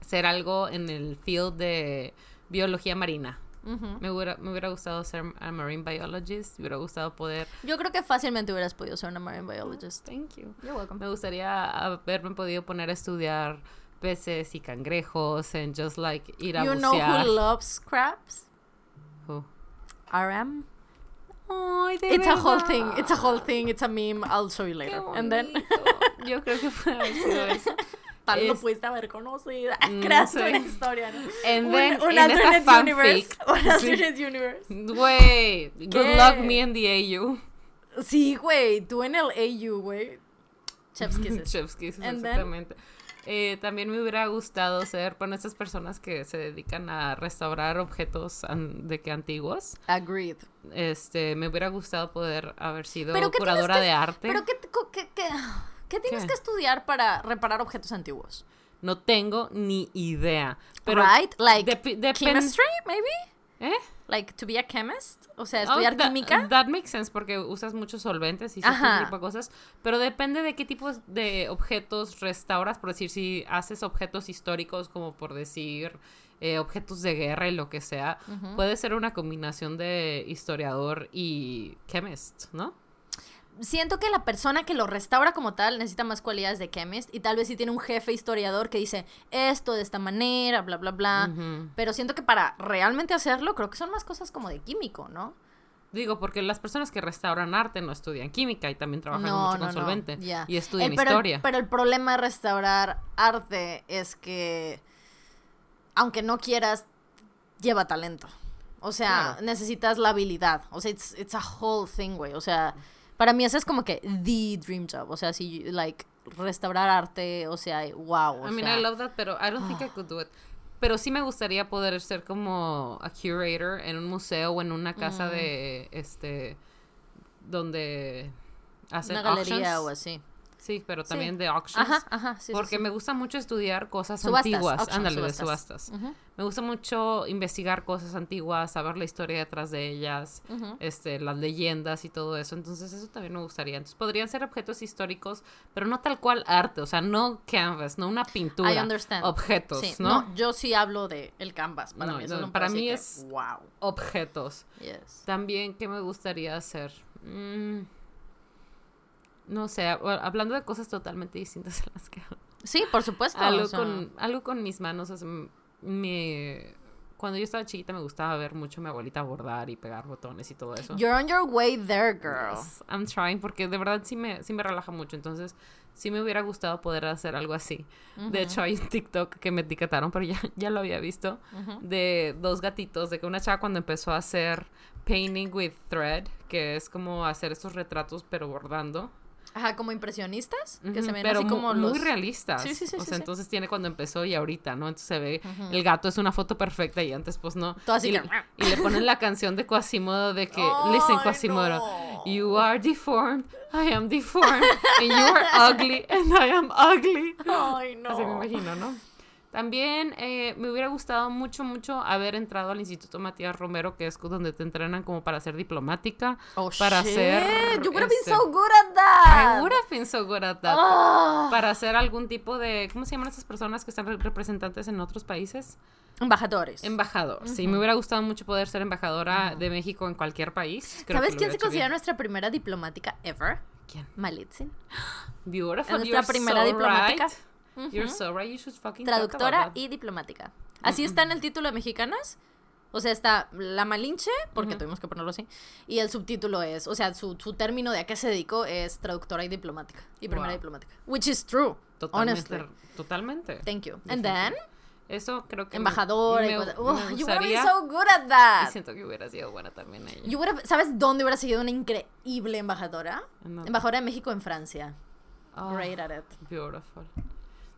hacer algo en el field de biología marina. Ujú. Me hubiera, me hubiera gustado ser a marine biologist. Me hubiera gustado poder. Yo creo que fácilmente hubieras podido ser una marine biologist. Thank you. You're welcome. Me gustaría haberme podido poner a estudiar peces y cangrejos and just like ir a You know bucear. who loves crabs? Who? RM. Ay, de It's a whole verdad. thing. It's a whole thing. It's a meme. I'll show you later. And then... Yo creo que haber sido eso. tal lo Es- pudiste haber conocido. No Creaste sé. una historia, ¿no? And un, then, un en esta alternate universe. Un sí. alternate universe. Güey, good luck me in the AU. Sí, güey, tú en el AU, güey. Chef's kisses. Chef's kisses, And then- exactamente. Eh, también me hubiera gustado ser, bueno, estas personas que se dedican a restaurar objetos an- de que antiguos. Agreed. Este, me hubiera gustado poder haber sido Pero ¿qué tienes curadora que- de arte. Pero ¿qué, co- qué, qué- tienes ¿Qué? que estudiar para reparar objetos antiguos? No tengo ni idea. Pero right? Like chemistry, maybe? ¿Eh? Like to be a chemist? O sea, Oh, estudiar that- química. That makes sense porque usas muchos solventes y ese tipo de cosas. Pero depende de qué tipo de objetos restauras. Por decir, si haces objetos históricos, como por decir eh, objetos de guerra y lo que sea, puede ser una combinación de historiador y chemist, ¿no? Siento que la persona que lo restaura como tal necesita más cualidades de chemist y tal vez si tiene un jefe historiador que dice esto de esta manera, bla, bla, bla. Pero siento que para realmente hacerlo, creo que son más cosas como de químico, ¿no? Digo, porque las personas que restauran arte no estudian química y también trabajan no, mucho no, con no, solvente. Y estudian pero, historia. Pero el problema de restaurar arte es que, aunque no quieras, lleva talento. O sea, Claro. necesitas la habilidad. O sea, it's, it's a whole thing, güey. O sea, para mí ese es como que the dream job. O sea, si, like, restaurar arte, o sea, wow. O I mean, sea, I love that, pero I don't think I could do it. Pero sí me gustaría poder ser como a curator en un museo o en una casa de, este, donde hacen una galería auctions. o así. Sí, pero Sí. también de auctions. Ajá, ajá, sí, sí, porque sí. me gusta mucho estudiar cosas Subastas, antiguas. Ándale, de subastas. Me gusta mucho investigar cosas antiguas, saber la historia detrás de ellas, este, las leyendas y todo eso. Entonces, eso también me gustaría. Entonces, podrían ser objetos históricos, pero no tal cual arte, o sea, no canvas, no una pintura. I understand. Objetos, ¿no? yo sí hablo de el canvas. Para No, mí, eso no, para mí es- que, Wow. Objetos. Yes. También, ¿qué me gustaría hacer? Mm, no sé, hab- hablando de cosas totalmente distintas a las que. Sí, por supuesto. algo, o sea, con, algo con mis manos. o sea, m- me, cuando yo estaba chiquita me gustaba ver mucho a mi abuelita bordar y pegar botones y todo eso. You're on your way there, girl. Yes, I'm trying porque de verdad sí me, sí me relaja mucho. Entonces, sí me hubiera gustado poder hacer algo así. De hecho, hay un TikTok que me etiquetaron, pero ya, ya lo había visto, de dos gatitos, de que una chava cuando empezó a hacer painting with thread, que es como hacer estos retratos pero bordando. Ajá, como impresionistas, que se ven pero así como muy los... realistas. Sí, sí, sí, O sí, sea, sí. entonces tiene cuando empezó y ahorita, ¿no? Entonces se ve, el gato es una foto perfecta y antes pues no. Todo así y, que- y le ponen la canción de Quasimodo de que, listen Quasimodo, no. you are deformed, I am deformed, and you are ugly, and I am ugly. Ay, no. Así me imagino, ¿no? También eh, me hubiera gustado mucho, mucho haber entrado al Instituto Matías Romero, que es donde te entrenan como para ser diplomática, Oh, para shit. hacer, You would have been este, so good at that. I would have been so good at that. Ah. Para hacer algún tipo de, ¿cómo se llaman esas personas que están re- representantes en otros países? Embajadores. Embajador. Sí, me hubiera gustado mucho poder ser embajadora de México en cualquier país. Creo ¿Sabes quién se considera bien. nuestra primera diplomática ever? ¿Quién? Malitzin. Beautiful. Es nuestra You're primera so diplomática. right. You're so right. You should fucking Traductora y diplomática. Así está en el título de Mexicanas. O sea, está la Malinche, porque tuvimos que ponerlo así. Y el subtítulo es, o sea, su, su término de a qué se dedicó es traductora y diplomática. Y primera Wow. diplomática. Which is true. Totalmente. Honestly. Totalmente. Thank you. And then, Eso creo que me- embajadora me, y cosas. me you would have been so good at y that. siento que hubiera sido buena también ella. You would have- ¿Sabes dónde hubiera sido una increíble embajadora? Embajadora de México en Francia. Oh, Great at it. Beautiful.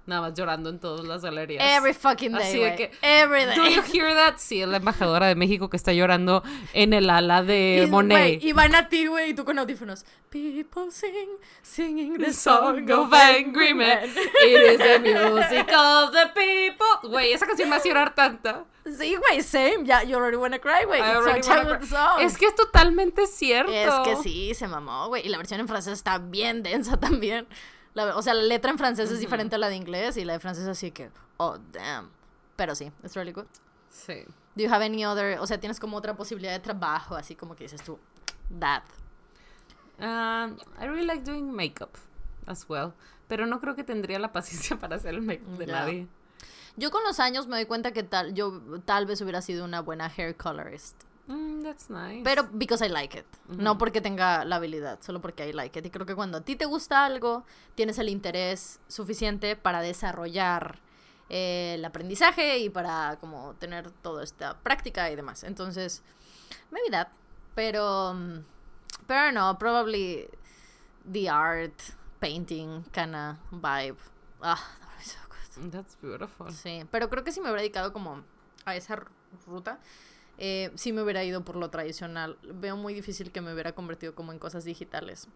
Nada más llorando en todas las galerías. Every fucking day. Así de que, Every Do you day. hear that? Sí, es la embajadora de México que está llorando en el ala de Y, Monet. güey, y van a ti, güey, y tú con audífonos. People sing, singing the song of angry men. It is the music of the people. Güey, esa canción me hace llorar tanta. Sí, güey, same. Ya, you already wanna cry, güey. Es que es totalmente cierto. Es que sí, se mamó, güey. Y la versión en francés está bien densa también. La- o sea, la letra en francés es diferente a la de inglés y la de francés así que, oh, damn. Pero sí, it's really good. Sí. Do you have any other, o sea, tienes como otra posibilidad de trabajo, así como que dices tú, that. Um, I really like doing makeup as well. Pero no creo que tendría la paciencia para hacer el makeup de nadie. Yo con los años me doy cuenta que tal, yo tal vez hubiera sido una buena hair colorist. Mm, that's nice. Pero because I like it. No porque tenga la habilidad, solo porque I like it. Y creo que cuando a ti te gusta algo, tienes el interés suficiente para desarrollar eh, el aprendizaje y para como tener toda esta práctica y demás. Entonces, maybe that. Pero, mm, pero no, probably the art, painting, kinda vibe. Ah, that so good. That's beautiful. Sí, pero creo que si me hubiera dedicado como a esa ruta, eh, sí me hubiera ido por lo tradicional. Veo muy difícil que me hubiera convertido como en cosas digitales.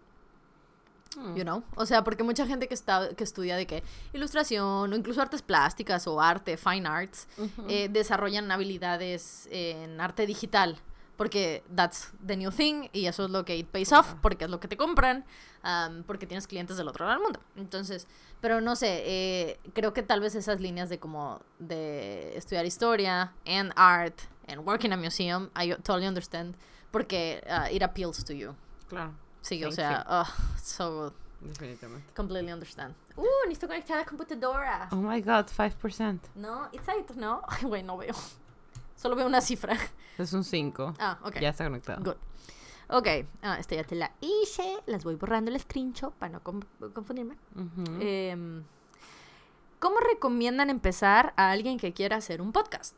Mm. You know? O sea, porque mucha gente que está que estudia de que ilustración o incluso artes plásticas o arte, fine arts, eh, desarrollan habilidades en arte digital. Porque that's the new thing y eso es lo que it pays off, porque es lo que te compran, um, porque tienes clientes del otro lado del mundo. Entonces, pero no sé, eh, creo que tal vez esas líneas de como de estudiar historia and art and work in a museum, I totally understand, porque uh, it appeals to you. Claro. Sí, o Thank sea, oh, so good. Definitivamente. Completely understand. Uh, necesito conectar la computadora. Oh my god, 5%. No, it's eight, ¿no? Ay, güey, no veo. Solo veo una cifra. Es un 5. Ah, ok. Ya está conectado. Good. Ok, ah, esta ya te la hice. Las voy borrando el screenshot para no confundirme. Em, ¿Cómo recomiendan empezar a alguien que quiera hacer un podcast?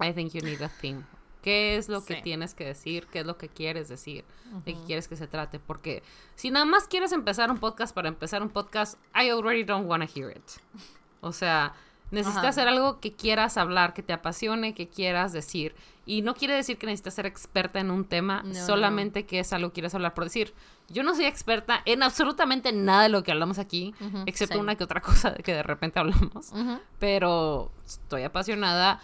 I think you need a theme. ¿Qué es lo que tienes que decir? ¿Qué es lo que quieres decir? ¿De qué quieres que se trate? Porque si nada más quieres empezar un podcast para empezar un podcast, I already don't want to hear it. O sea, necesitas Ajá. hacer algo que quieras hablar, que te apasione, que quieras decir. Y no quiere decir que necesitas ser experta en un tema, No, no, no. solamente que es algo que quieres hablar. Por decir, yo no soy experta en absolutamente nada de lo que hablamos aquí, excepto una que otra cosa que de repente hablamos. Pero estoy apasionada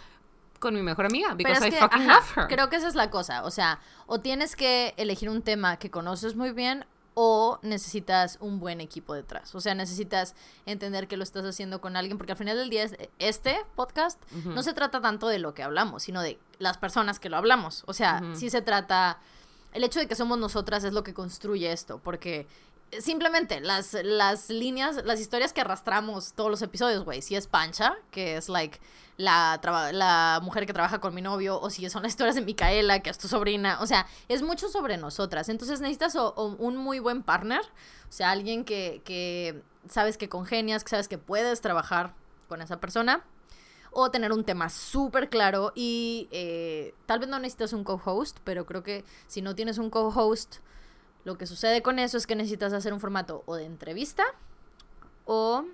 con mi mejor amiga, Pero because es I que, fucking ajá, love her. creo que esa es la cosa. O sea, o tienes que elegir un tema que conoces muy bien o necesitas un buen equipo detrás. O sea, necesitas entender que lo estás haciendo con alguien, porque al final del día es- este podcast no se trata tanto de lo que hablamos, sino de las personas que lo hablamos. O sea, sí se trata... El hecho de que somos nosotras es lo que construye esto, porque simplemente las, las líneas, las historias que arrastramos todos los episodios, güey, si es Pancha, que es like la, la mujer que trabaja con mi novio, o si son las historias de Micaela, que es tu sobrina, o sea, es mucho sobre nosotras. Entonces necesitas un muy buen partner, o sea, alguien que, que sabes que congenias, que sabes que puedes trabajar con esa persona. O tener un tema súper claro y eh, tal vez no necesitas un co-host, pero creo que si no tienes un co-host, lo que sucede con eso es que necesitas hacer un formato o de entrevista o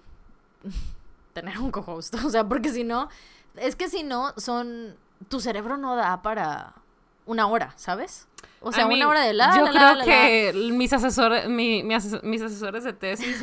tener un co-host. O sea, porque si no, es que si no, son. Tu cerebro no da para una hora, ¿sabes? O sea, una hora de la. Yo la, creo la, la, la. que mis asesores, mi, mi ases- mis asesores de tesis,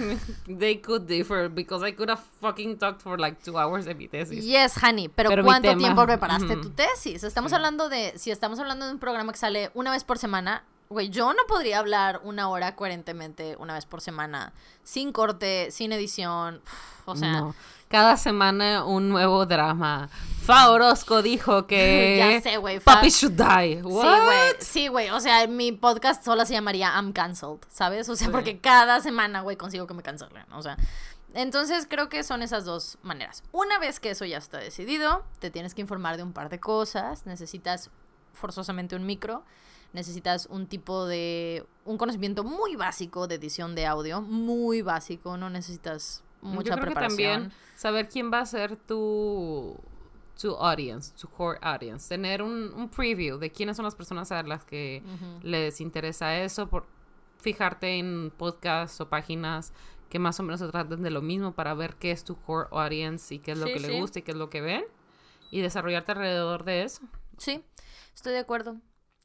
they could differ because I could have fucking talked for like two hours de mi tesis. Yes, honey, pero, ¿cuánto tiempo preparaste tu tesis? Estamos Sí. hablando de, si estamos hablando de un programa que sale una vez por semana, güey, yo no podría hablar una hora coherentemente una vez por semana, sin corte, sin edición, o sea, No. Cada semana un nuevo drama. Fa Orozco dijo que Ya sé, güey, Fa- Papi should die. Sí, What? güey. Sí, güey. O sea, mi podcast solo se llamaría I'm Cancelled, ¿sabes? O sea, Sí. porque cada semana, güey, consigo que me cancelen. O sea, entonces creo que son esas dos maneras. Una vez que eso ya está decidido, te tienes que informar de un par de cosas. Necesitas forzosamente un micro. Necesitas un tipo de. un conocimiento muy básico de edición de audio. Muy básico. No necesitas mucha Yo creo que preparación. también saber quién va a ser tu, tu audience, tu core audience. Tener un, un preview de quiénes son las personas a las que les interesa eso. Por fijarte en podcasts o páginas que más o menos se traten de lo mismo para ver qué es tu core audience y qué es lo Sí, que sí. le gusta y qué es lo que ven. Y desarrollarte alrededor de eso. Sí, estoy de acuerdo.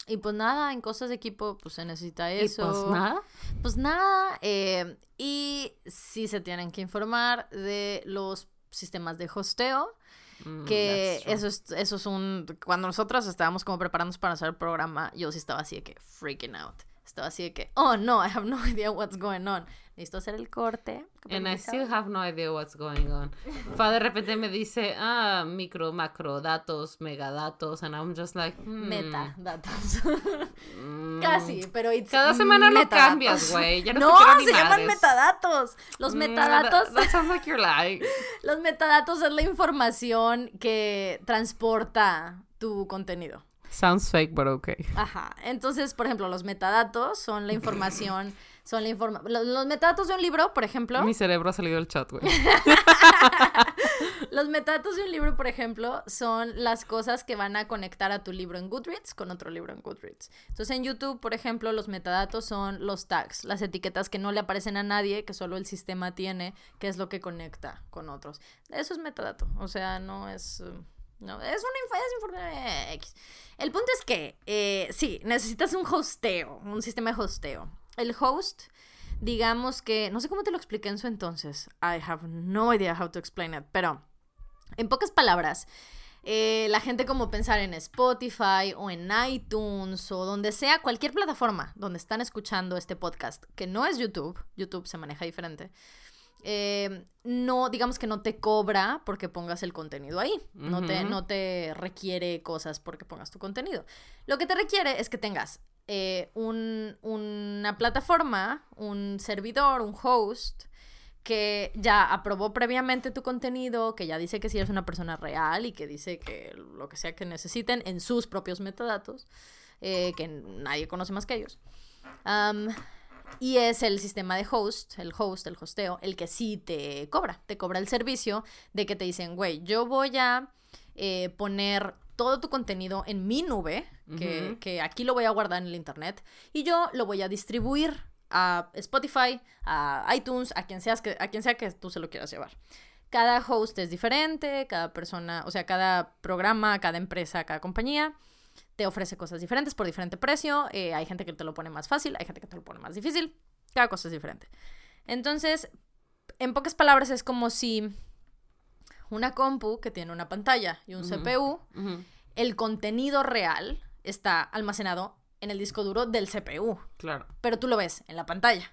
Y pues nada, en cosas de equipo, pues se necesita eso. Y pues nada. Pues nada, eh, y sí se tienen que informar de los sistemas de hosteo, Mm, que true. eso es, eso es un... Cuando nosotros estábamos como preparándonos para hacer el programa, yo sí estaba así de que freaking out. Estaba así de que, oh no, I have no idea what's going on. Necesito hacer el corte. And I still have no idea what's going on. Fa de repente me dice, ah, micro, macro, datos, megadatos, and I'm just like, hmm, Metadatos. mm. Casi, pero it's Cada semana lo cambias, güey. Ya no, te No, ni se llaman metadatos. Los Mm, metadatos. That, that sounds like you're lying. Los metadatos es la información que transporta tu contenido. Sounds fake, but okay. Ajá. Entonces, por ejemplo, los metadatos son la información, son la informa los, los metadatos de un libro, por ejemplo. Mi cerebro ha salido del chat, güey. Los metadatos de un libro, por ejemplo, son las cosas que van a conectar a tu libro en Goodreads con otro libro en Goodreads. Entonces en YouTube, por ejemplo, los metadatos son los tags, las etiquetas que no le aparecen a nadie, que solo el sistema tiene, que es lo que conecta con otros. Eso es metadato, o sea, no es... uh, No, es una es informe X. El punto es que, eh, sí, necesitas un hosteo, un sistema de hosteo. El host, digamos que, no sé cómo te lo expliqué en su entonces. I have no idea how to explain it, pero en pocas palabras, eh, la gente como pensar en Spotify o en iTunes o donde sea, cualquier plataforma donde están escuchando este podcast, que no es YouTube, YouTube se maneja diferente, eh, no, digamos que no te cobra porque pongas el contenido ahí, no, te, no te requiere cosas porque pongas tu contenido. Lo que te requiere es que tengas eh, un- una plataforma, un servidor, un host, que ya aprobó previamente tu contenido, que ya dice que si eres una persona real y que dice que lo que sea que necesiten en sus propios metadatos, eh, que nadie conoce más que ellos. Y es el sistema de host, el host, el hosteo, el que sí te cobra, te cobra el servicio de que te dicen, güey, yo voy a eh, poner todo tu contenido en mi nube, que, aquí lo voy a guardar en el internet, y yo lo voy a distribuir a Spotify, a iTunes, a quien, seas que, a quien sea que tú se lo quieras llevar. Cada host es diferente, cada persona, o sea, cada programa, cada empresa, cada compañía te ofrece cosas diferentes por diferente precio. eh, hay gente que te lo pone más fácil, hay gente que te lo pone más difícil. Cada cosa es diferente. Entonces, en pocas palabras, es como si una compu que tiene una pantalla y un. CPU, el contenido real está almacenado en el disco duro del CPU Claro. pero tú lo ves en la pantalla.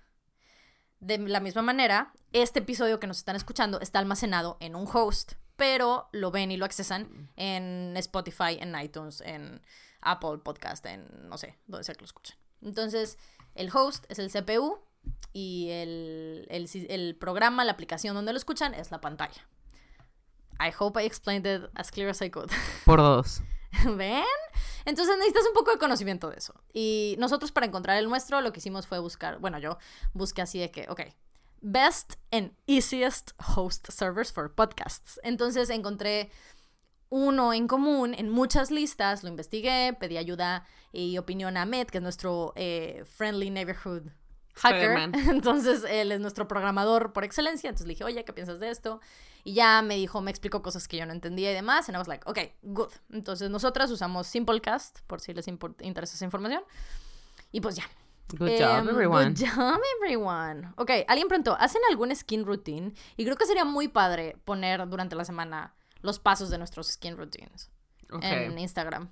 De la misma manera, este episodio que nos están escuchando está almacenado en un host, pero lo ven y lo accesan en Spotify, en iTunes, en Apple Podcast, en no sé, donde sea que lo escuchen. Entonces, el host es el CPU y el, el, el programa, la aplicación donde lo escuchan es la pantalla. I hope I explained it as clear as I could. Por dos. ¿Ven? Entonces necesitas un poco de conocimiento de eso. Y nosotros para encontrar el nuestro lo que hicimos fue buscar, bueno, yo busqué así de que, ok, best and easiest host servers for podcasts. Entonces encontré uno en común en muchas listas, lo investigué, pedí ayuda y opinión a Ahmed, que es nuestro eh, friendly neighborhood hacker. Entonces él es nuestro programador por excelencia. Entonces le dije, oye, ¿qué piensas de esto? Y ya me dijo, me explicó cosas que yo no entendía y demás. And I was like, ok, good. Entonces nosotras usamos Simplecast, por si les interesa esa información. Y pues ya. Good job, Em, everyone. Good job, everyone. Ok, alguien preguntó, ¿hacen algún skin routine? Y creo que sería muy padre poner durante la semana los pasos de nuestros skin routines Ok. en Instagram.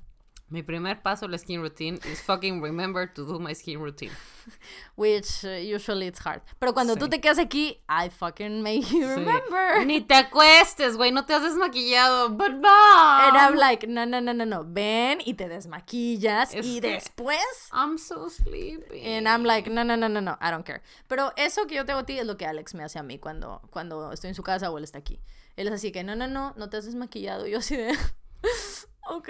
Mi primer paso la skin routine is fucking remember to do my skin routine. Which uh, usually it's hard. Pero cuando tú Sí. te quedas aquí, I fucking make you Sí. remember. Ni te acuestes, güey, no te has desmaquillado. But no. And I'm like, no, no, no, no, no. Ven y te desmaquillas Es y después. I'm so sleepy. And I'm like, no, no, no, no, no, I don't care. Pero eso que yo te hago a ti es lo que Alex me hace a mí cuando, cuando estoy en su casa o él está aquí. Él es así que, no, no, no, no te has desmaquillado. Yo así de, ok.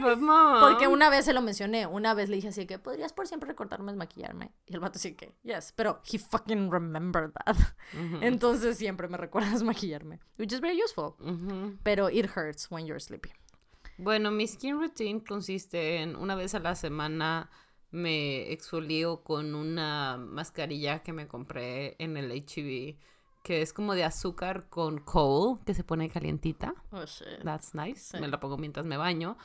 But mom. Porque una vez se lo mencioné, una vez le dije así que, ¿podrías por siempre recordarme desmaquillarme? Y el vato así que, yes, pero he fucking remembered that. Entonces siempre me recuerda desmaquillarme, which is very useful. Ujú. Pero it hurts when you're sleepy. Bueno, mi skin routine consiste en una vez a la semana me exfolio con una mascarilla que me compré en el HEB, que es como de azúcar con coal, que se pone calientita. Oh, shit. That's nice. Sí. Me la pongo mientras me baño.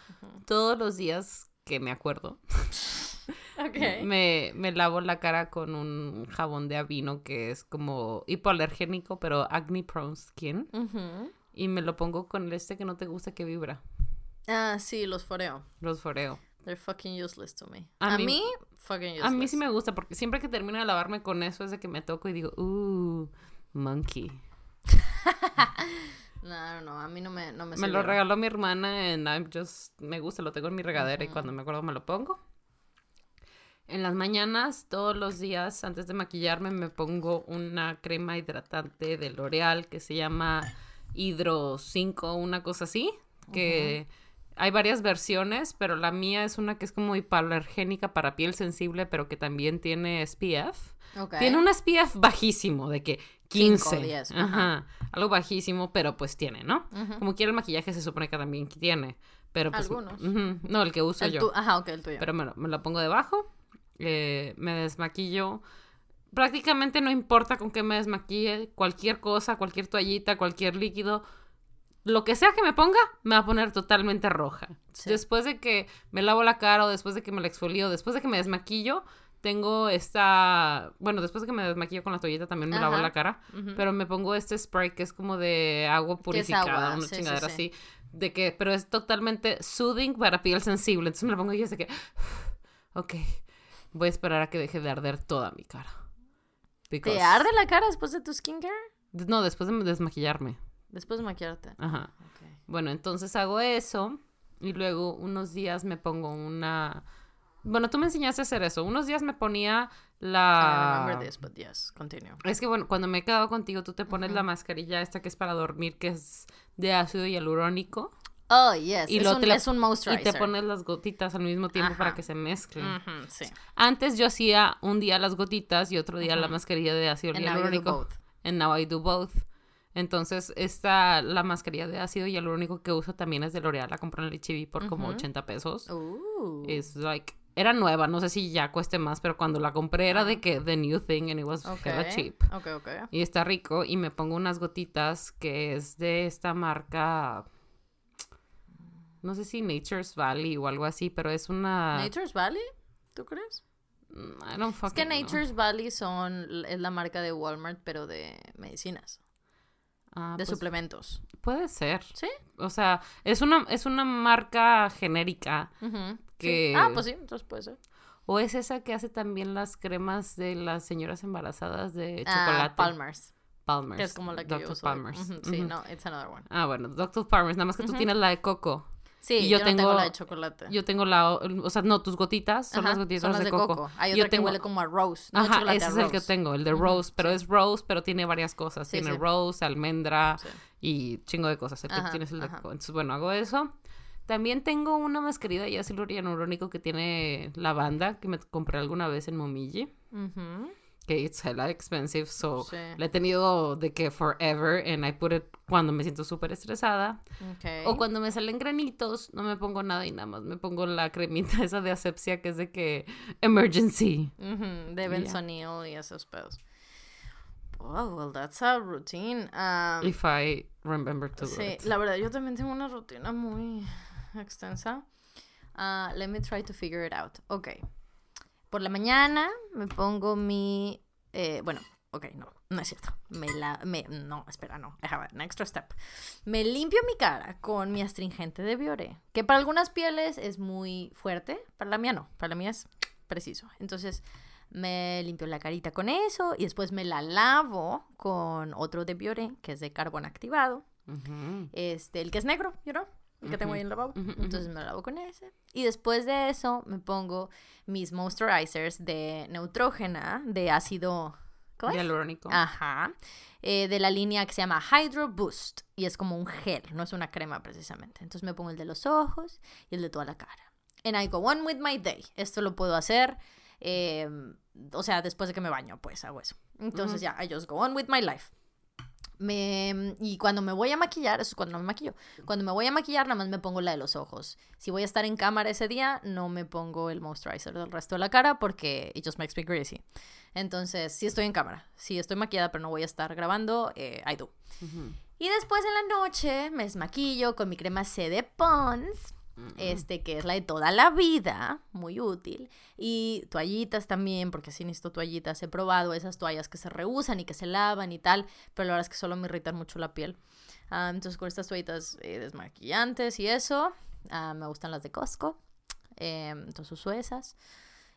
Todos los días que me acuerdo, Ok. me, me lavo la cara con un jabón de avino que es como hipoalergénico, pero acne prone skin. Ujú. Y me lo pongo con el este que no te gusta que vibra. Ah, sí, los foreo. Los foreo. They're fucking useless to me. A A, mí- mí, fucking useless. A mí sí me gusta porque siempre que termino de lavarme con eso es de que me toco y digo, uh, monkey. No, no, a mí no me, no me Me lo regaló mi hermana and I'm just, me gusta, lo tengo en mi regadera y cuando me acuerdo me lo pongo. En las mañanas, todos los días, antes de maquillarme, me pongo una crema hidratante de L'Oreal que se llama Hydro 5, una cosa así, que hay varias versiones, pero la mía es una que es como hipoalergénica para piel sensible, pero que también tiene SPF. Tiene un SPF bajísimo, de que 15. Cinco, diez, ajá. Ajá. Algo bajísimo, pero pues tiene, ¿no? Como quiera el maquillaje se supone que también tiene. Pero pues. Algunos. No, el que uso El yo. Ajá, ok, el tuyo. Pero me lo, me lo pongo debajo, eh, me desmaquillo. Prácticamente no importa con qué me desmaquille, cualquier cosa, cualquier toallita, cualquier líquido, lo que sea que me ponga, me va a poner totalmente roja. Sí. Después de que me lavo la cara o después de que me la exfolio, después de que me desmaquillo, tengo esta, bueno, después de que me desmaquillo con la toallita también me lavo la cara, pero me pongo este spray que es como de agua purificada, agua, una sí, chingadera sí. así, de que, pero es totalmente soothing para piel sensible, entonces me la pongo y es de que, ok, voy a esperar a que deje de arder toda mi cara. ¿Te Because- arde la cara después de tu skincare? No, después de desmaquillarme. Después de maquillarte. Ajá. Bueno, entonces hago eso y luego unos días me pongo una... Bueno, tú me enseñaste a hacer eso. Unos días me ponía I la... remember this, but yes, continue. Es que bueno, cuando me he quedado contigo, tú te pones la mascarilla esta que es para dormir, que es de ácido hialurónico. Oh, yes. Y es, un, la- es un Y moisturizer. te pones las gotitas al mismo tiempo para que se mezclen. Sí. Antes yo hacía un día las gotitas y otro día la mascarilla de ácido And now hialurónico. both. And now I do both. Entonces, esta, la mascarilla de ácido hialurónico que uso también es de L'Oreal. La compré en el HB por como Ujú. 80 pesos. Ooh. Es like, era nueva, no sé si ya cueste más, pero cuando la compré era de que the new thing and it was hella Ok, cheap. Ok, ok. Y está rico y me pongo unas gotitas que es de esta marca, no sé si Nature's Valley o algo así, pero es una... ¿Nature's Valley? ¿Tú crees? Mm, I don't Es fucking que know. Nature's Valley son, es la marca de Walmart, pero de medicinas, Ah, de pues, suplementos. Puede ser. ¿Sí? O sea, es una, es una marca genérica. Sí. Que- Ah, pues sí, entonces puede ser. O es esa que hace también las cremas de las señoras embarazadas de Ah, chocolate. Palmer's, Palmer's. que es como la que yo Dr. uso. Palmer's. Sí, no, it's another one. Ah, bueno, Dr. Palmer's. Nada más que tú tienes la de coco. Sí, Y yo yo, no tengo tengo- la de chocolate. Yo tengo la... O sea, no, tus gotitas son Ajá, las gotitas son las de, coco. Hay Yo otra que tengo- huele como a rose. No, Ajá, ese es el que rose. tengo, el de rose, pero sí. es rose, pero tiene varias cosas. Sí, tiene sí. rose, almendra Sí. y chingo de cosas. El que Ajá, tienes el de coco. Entonces, bueno, hago eso. También tengo una mascarilla de ácido hialurónico que tiene lavanda, que me compré alguna vez en Momiji. Que it's hella expensive, so Sí. la he tenido de que forever, and I put it cuando me siento súper estresada. ok. O cuando me salen granitos, no me pongo nada y nada más me pongo la cremita esa de asepsia que es de que emergency. Ujú, de Ya. benzonil y esos pedos. Oh, well, that's a routine. Um, If I remember to do sí, it. la verdad, yo también tengo una rutina muy extensa. Ah, let me try to figure it out. Ok. Por la mañana me pongo mi... eh, bueno, ok, no, no es cierto. Me la... Me, no, espera, no. An extra step. Me limpio mi cara con mi astringente de Bioré, que para algunas pieles es muy fuerte, para la mía no, para la mía es preciso. Entonces me limpio la carita con eso y después me la lavo con otro de Bioré, que es de carbón activado. Ujú. Este, el que es negro, you know, el que tengo ahí en lavabo. Ujú, ujú. Entonces me lavo con ese. Y después de eso me pongo mis moisturizers de Neutrógena, de ácido... ¿Cómo es? Hialurónico. Ajá. Eh, de la línea que se llama Hydro Boost. Y es como un gel, no es una crema precisamente. Entonces me pongo el de los ojos y el de toda la cara. And I go on with my day. Esto lo puedo hacer, eh, o sea, después de que me baño, pues hago eso. Entonces ya, I just go on with my life. Me, y cuando me voy a maquillar, eso es cuando no me maquillo. Cuando me voy a maquillar, nada más me pongo la de los ojos. Si voy a estar en cámara ese día, no me pongo el moisturizer del resto de la cara porque it just makes me greasy. Entonces, sí estoy en cámara. Si estoy maquillada, pero no voy a estar grabando, eh, I do. Y después en la noche me desmaquillo con mi crema C de Pons. Este que es la de toda la vida, muy útil. Y toallitas también, porque sí necesito toallitas. He probado esas toallas que se reusan y que se lavan y tal, pero la verdad es que solo me irritan mucho la piel. Ah, entonces con estas toallitas eh, desmaquillantes y eso, ah, me gustan las de Costco. Eh, entonces uso esas.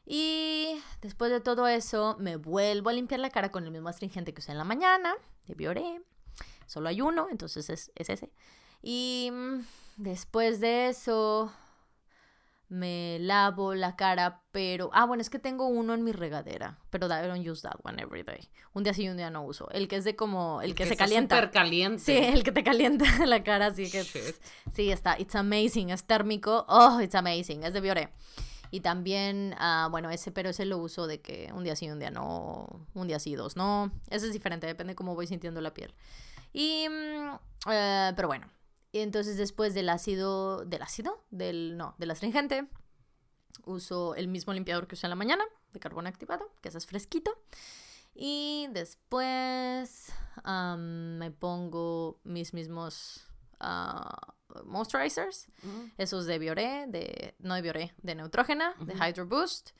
Y después de todo eso, me vuelvo a limpiar la cara con el mismo astringente que usé en la mañana, de Bioré. Solo hay uno, entonces es, es ese. Y mm, después de eso, me lavo la cara, pero... Ah, bueno, es que tengo uno en mi regadera, pero I don't use that one every day. Un día sí y un día no uso. El que es de como... El que, se calienta. Caliente. Sí, el que te calienta la cara, así que... Shit. Sí, está. It's amazing. Es térmico. Oh, it's amazing. Es de Bioré. Y también, ah, bueno, ese, pero ese lo uso de que un día sí, un día no, un día sí, dos no. Ese es diferente, depende de cómo voy sintiendo la piel. Y, eh, pero bueno, y entonces después del ácido, del ácido, del, no, del astringente, uso el mismo limpiador que usé en la mañana, de carbón activado, que ese es fresquito. Y después me pongo mis mismos ah, moisturizers. Esos de Bioré, de, no de Bioré, de Neutrógena, de Hydro Boost.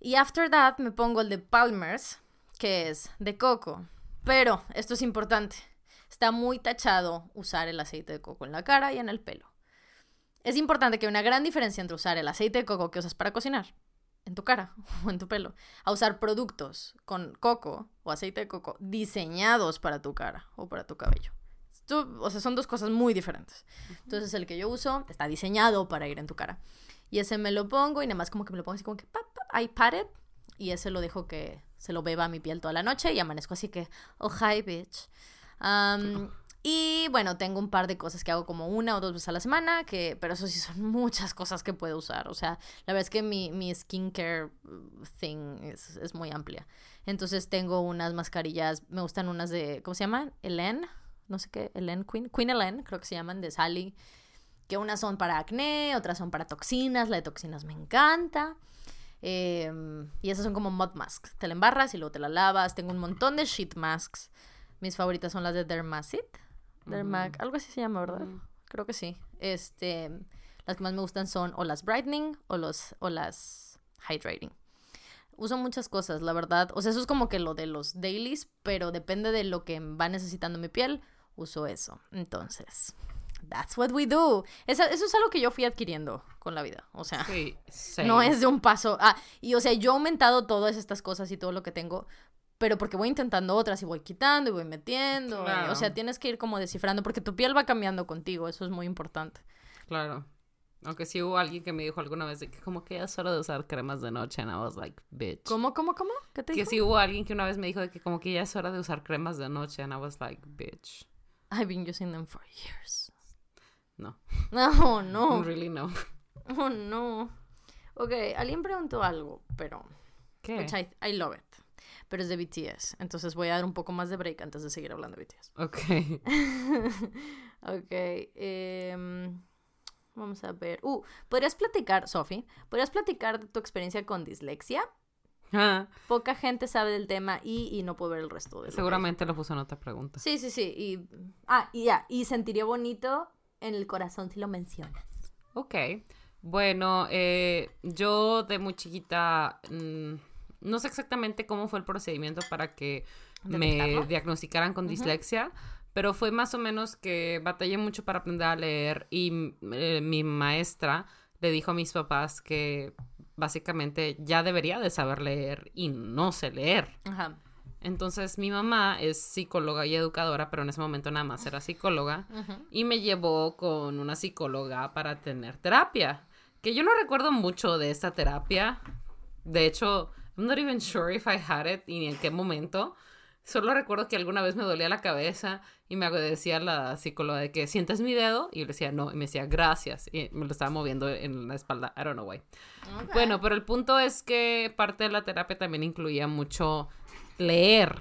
Y after that me pongo el de Palmer's, que es de coco. Pero, esto es importante, está muy tachado usar el aceite de coco en la cara y en el pelo. Es importante que hay una gran diferencia entre usar el aceite de coco que usas para cocinar en tu cara o en tu pelo, a usar productos con coco o aceite de coco diseñados para tu cara o para tu cabello. Esto- o sea, son dos cosas muy diferentes. Entonces, el que yo uso está diseñado para ir en tu cara. Y ese me lo pongo y nada más como que me lo pongo así como que pap, pap, I pat it. Y ese lo dejo que se lo beba a mi piel toda la noche y amanezco así que, oh, hi, bitch. Y bueno, tengo un par de cosas que hago como una o dos veces a la semana, que, pero eso sí son muchas cosas que puedo usar. O sea, la verdad es que mi, mi skincare uh, thing es, es muy amplia. Entonces tengo unas mascarillas, me gustan unas de, ¿cómo se llaman? Helen, no sé qué, Helen Queen, Queen Helen, creo que se llaman, de Sally. Que unas son para acné, otras son para toxinas. La de toxinas me encanta. Em, y esas son como mud masks. Te la embarras y luego te la lavas. Tengo un montón de sheet masks. Mis favoritas son las de Dermacit. Dermac, algo así se llama, ¿verdad? Creo que sí. Este, las que más me gustan son o las brightening o los o las hydrating. Uso muchas cosas, la verdad. O sea, eso es como que lo de los dailies, pero depende de lo que va necesitando mi piel, uso eso. Entonces, that's what we do. Esa- eso es algo que yo fui adquiriendo con la vida. O sea, Sí, no es de un paso. Ah, y o sea, yo he aumentado todas estas cosas y todo lo que tengo, pero porque voy intentando otras y voy quitando y voy metiendo. y- o sea, tienes que ir como descifrando porque tu piel va cambiando contigo, eso es muy importante. Claro. Aunque sí hubo alguien que me dijo alguna vez de que como que ya es hora de usar cremas de noche. And I was like, bitch. ¿Cómo, cómo, cómo? ¿Qué te Que dijo? sí hubo alguien que una vez me dijo de que como que ya es hora de usar cremas de noche. And I was like, bitch. I've been using them for years. No. No, no. Really no. Oh, no. Ok, alguien preguntó algo, pero... ¿Qué? Which I, I love it. Pero es de BTS. Entonces voy a dar un poco más de break antes de seguir hablando de BTS. Ok. ok. em, vamos a ver. Uh, ¿podrías platicar, Sophie? ¿Podrías platicar de tu experiencia con dislexia? Ah, Poca gente sabe del tema y, y no puedo ver el resto de seguramente lo puso en otra pregunta. Sí, sí, sí. Y, ah, y ya. Y sentiría bonito en el corazón si lo mencionas. Ok. Bueno, eh, yo de muy chiquita mm, no sé exactamente cómo fue el procedimiento para que me diagnosticaran con dislexia, pero fue más o menos que batallé mucho para aprender a leer y eh, mi maestra le dijo a mis papás que básicamente ya debería de saber leer y no sé leer. Ajá. Entonces mi mamá es psicóloga y educadora, pero en ese momento nada más era psicóloga y me llevó con una psicóloga para tener terapia. Que yo no recuerdo mucho de esta terapia. De hecho, I'm not even sure if I had it y ni en qué momento. Solo recuerdo que alguna vez me dolía la cabeza y me decía la psicóloga de que sientes mi dedo y yo le decía no y me decía gracias y me lo estaba moviendo en la espalda. I don't know why. Ok. Bueno, pero el punto es que parte de la terapia también incluía mucho leer.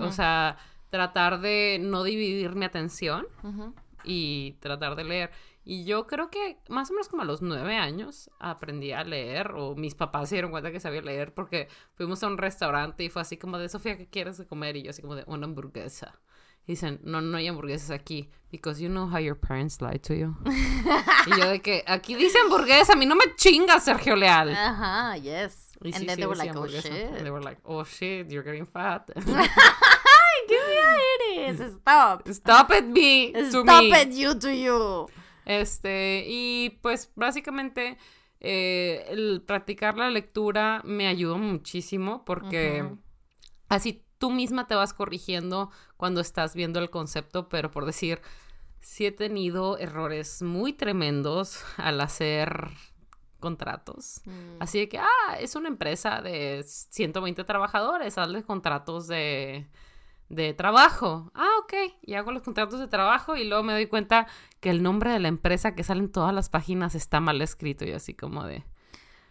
O sea, tratar de no dividir mi atención Ujú. y tratar de leer. Y yo creo que más o menos como a los nueve años aprendí a leer, o mis papás se dieron cuenta que sabía leer porque fuimos a un restaurante y fue así como de, Sofía, ¿qué quieres de comer? Y yo así como de, una hamburguesa. Y dicen, no, no hay hamburguesas aquí, because you know how your parents lie to you. y yo de que, aquí dice hamburguesa, a mí no me chingas, Sergio Leal. Ajá, yes. Y And sí, then sí they were like, oh shit. And they were like, oh shit, you're getting fat. ¿Qué día eres? Stop. Stop it, me. to Stop me. it, you to you. Este, y pues básicamente eh, el practicar la lectura me ayudó muchísimo porque así tú misma te vas corrigiendo cuando estás viendo el concepto, pero por decir, sí he tenido errores muy tremendos al hacer contratos. Mm. Así de que, ah, es una empresa de 120 trabajadores, hazles contratos de, de trabajo. Ah, ok. Y hago los contratos de trabajo y luego me doy cuenta que el nombre de la empresa que sale en todas las páginas está mal escrito y así como de,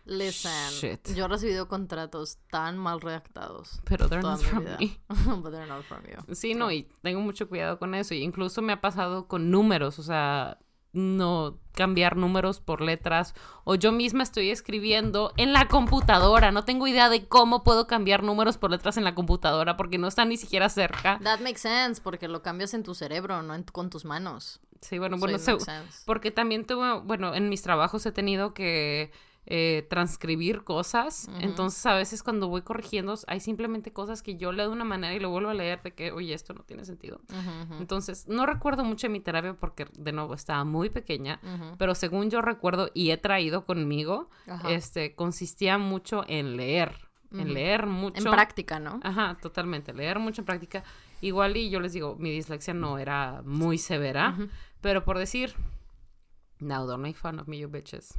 Listen, Shit. yo he recibido contratos tan mal redactados. pero they're not from vida. me. But they're not from you. Sí, no, y tengo mucho cuidado con eso. Y incluso me ha pasado con números, o sea, no cambiar números por letras. O yo misma estoy escribiendo en la computadora. No tengo idea de cómo puedo cambiar números por letras en la computadora porque no están ni siquiera cerca. That makes sense, porque lo cambias en tu cerebro, no en- con tus manos. Sí, bueno, So bueno, sense. porque también tuve, bueno, en mis trabajos he tenido que eh, transcribir cosas. Ujú. Entonces, a veces cuando voy corrigiendo, hay simplemente cosas que yo leo de una manera y lo vuelvo a leer de que, oye, esto no tiene sentido. Entonces, no recuerdo mucho de mi terapia porque, de nuevo, estaba muy pequeña, ujú. pero según yo recuerdo y he traído conmigo, este, consistía mucho en leer, en leer mucho. En práctica, ¿no? Ajá, totalmente, leer mucho en práctica. Igual y yo les digo, mi dislexia no era muy severa, pero por decir, now don't make fun of me, you bitches.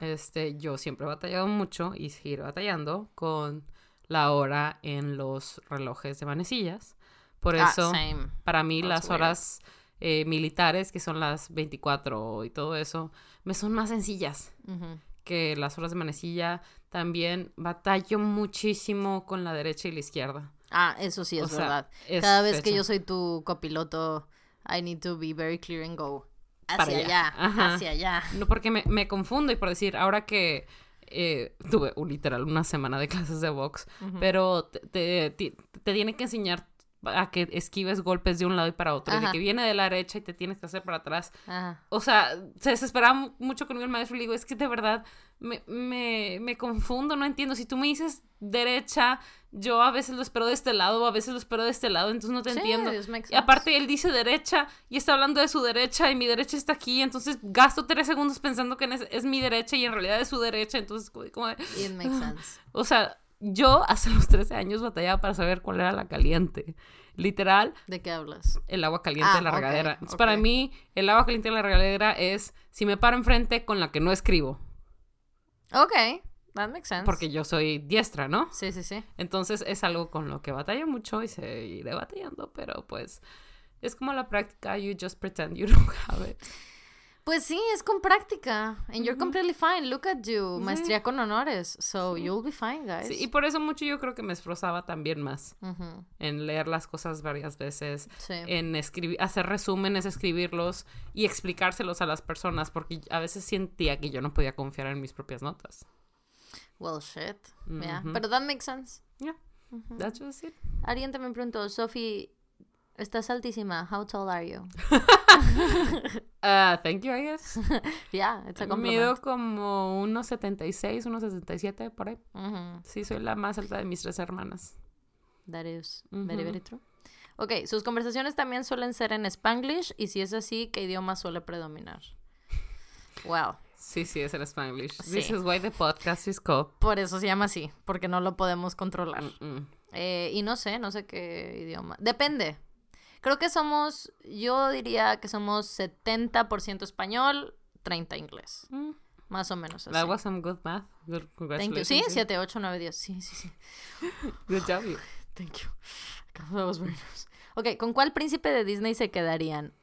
Este, yo siempre he batallado mucho y seguiré batallando con la hora en los relojes de manecillas. Por Ah, eso, para mí That's las weird. horas eh, militares, que son las 24 y todo eso, me son más sencillas que las horas de manecilla. También batallo muchísimo con la derecha y la izquierda. Ah, eso sí es O sea, verdad. es Cada vez que yo soy tu copiloto, I need to be very clear and go. Para Hacia allá. hacia allá. No, porque me, me confundo y por decir, ahora que eh, tuve un literal una semana de clases de box, pero te, te, ti- te tiene que enseñar a que esquives golpes de un lado y para otro, y de que viene de la derecha y te tienes que hacer para atrás. Ajá. O sea, se desesperaba mu- mucho conmigo el maestro y le digo, es que de verdad me, me, me confundo, no entiendo. Si tú me dices derecha, yo a veces lo espero de este lado, a veces lo espero de este lado, entonces no te Sí, entiendo. Y aparte él dice derecha y está hablando de su derecha y mi derecha está aquí, entonces gasto tres segundos pensando que es, es mi derecha y en realidad es su derecha, entonces como, de- It makes sense. o sea, yo hace los 13 años batallaba para saber cuál era la caliente. Literal, ¿De qué hablas? el agua caliente Ah, de la regadera. Entonces, ok. para mí, el agua caliente de la regadera es si me paro enfrente con la que no escribo, Ok, that makes sense. porque yo soy diestra, ¿no? Sí, sí, sí. Entonces es algo con lo que batallo mucho y seguiré batallando, pero pues es como la práctica, you just pretend you don't have it. Pues sí, es con práctica. And you're completely fine. Look at you. Maestría con honores. So you'll be fine, guys. Sí, y por eso mucho yo creo que me esforzaba también más en leer las cosas varias veces, Sí. en escribir, hacer resúmenes, escribirlos y explicárselos a las personas, porque a veces sentía que yo no podía confiar en mis propias notas. Well, shit. Yeah. Ujú. Pero that makes sense. Yeah, that's just it. Alguien también preguntó, Sophie, estás altísima. How tall are you? Uh, thank you, I guess. yeah, it's a Mido compliment. como unos 76, unos 77 por ahí. Ujú, Sí, soy la más alta de mis tres hermanas. That is very, Ujú. very true. Ok, sus conversaciones también suelen ser en Spanglish y si es así, ¿qué idioma suele predominar? Wow. Sí, sí, es en Spanglish. Sí. This is why the podcast is called. Por eso se llama así, porque no lo podemos controlar. Mm-mm. Eh, y no sé, no sé qué idioma. Depende. Creo que somos, yo diría que somos 70% español, 30 inglés. Mm. Más o menos así. That was some good math. Good, Thank you. Sí, you. 7, 8, 9, 10. Sí, sí, sí. Good job, you. Thank you. That was very nice. Ok, ¿con cuál príncipe de Disney se quedarían?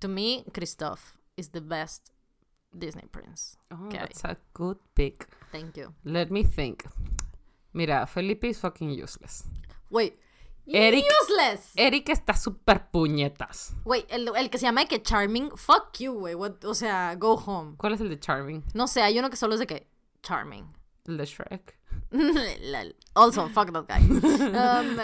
To me, Christoph is the best Disney prince. Oh, Okay. that's a good pick. Thank you. Let me think. Mira, Felipe is fucking useless. Wait. Eric- Useless. Eric está súper puñetas. Wait, el, el que se llama que Charming, fuck you, güey. What- O sea, go home. ¿Cuál es el de Charming? No sé, hay uno que solo es de que Charming. El de Shrek. Also, fuck that guy. Um,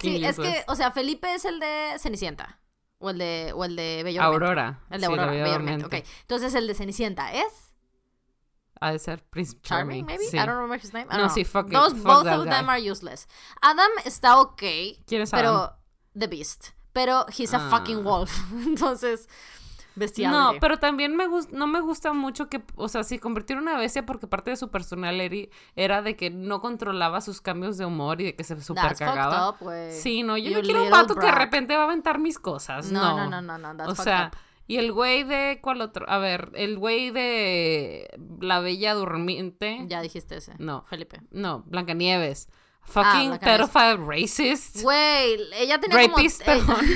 Sí, es que, o sea, Felipe es el de Cenicienta. O el de, o el de Bello. Aurora. El de Sí, Aurora, Bello. Ok. Entonces, el de Cenicienta es Ha de ser Prince Charming, Charming. maybe? Sí. I don't remember his name. I No, don't sí, know. fuck it, Those, fuck both of them are useless. Adam está ok. ¿Quién es Pero, Adam? The Beast. Pero, he's a Ah. fucking wolf. Entonces, bestial. No, pero también me no me gusta mucho que, o sea, si convertir en una bestia porque parte de su personality era de que no controlaba sus cambios de humor y de que se super cagaba. Sí, no, yo no quiero un vato que de repente va a aventar mis cosas. No, No, no, no, no, no, that's O sea. Y el güey de. ¿Cuál otro? A ver, el güey de. La Bella Durmiente. Ya dijiste ese. No. Felipe. No, Blancanieves. Fucking Blancanieves. pedophile racist. Güey, ella tenía Rapist, como... perdón.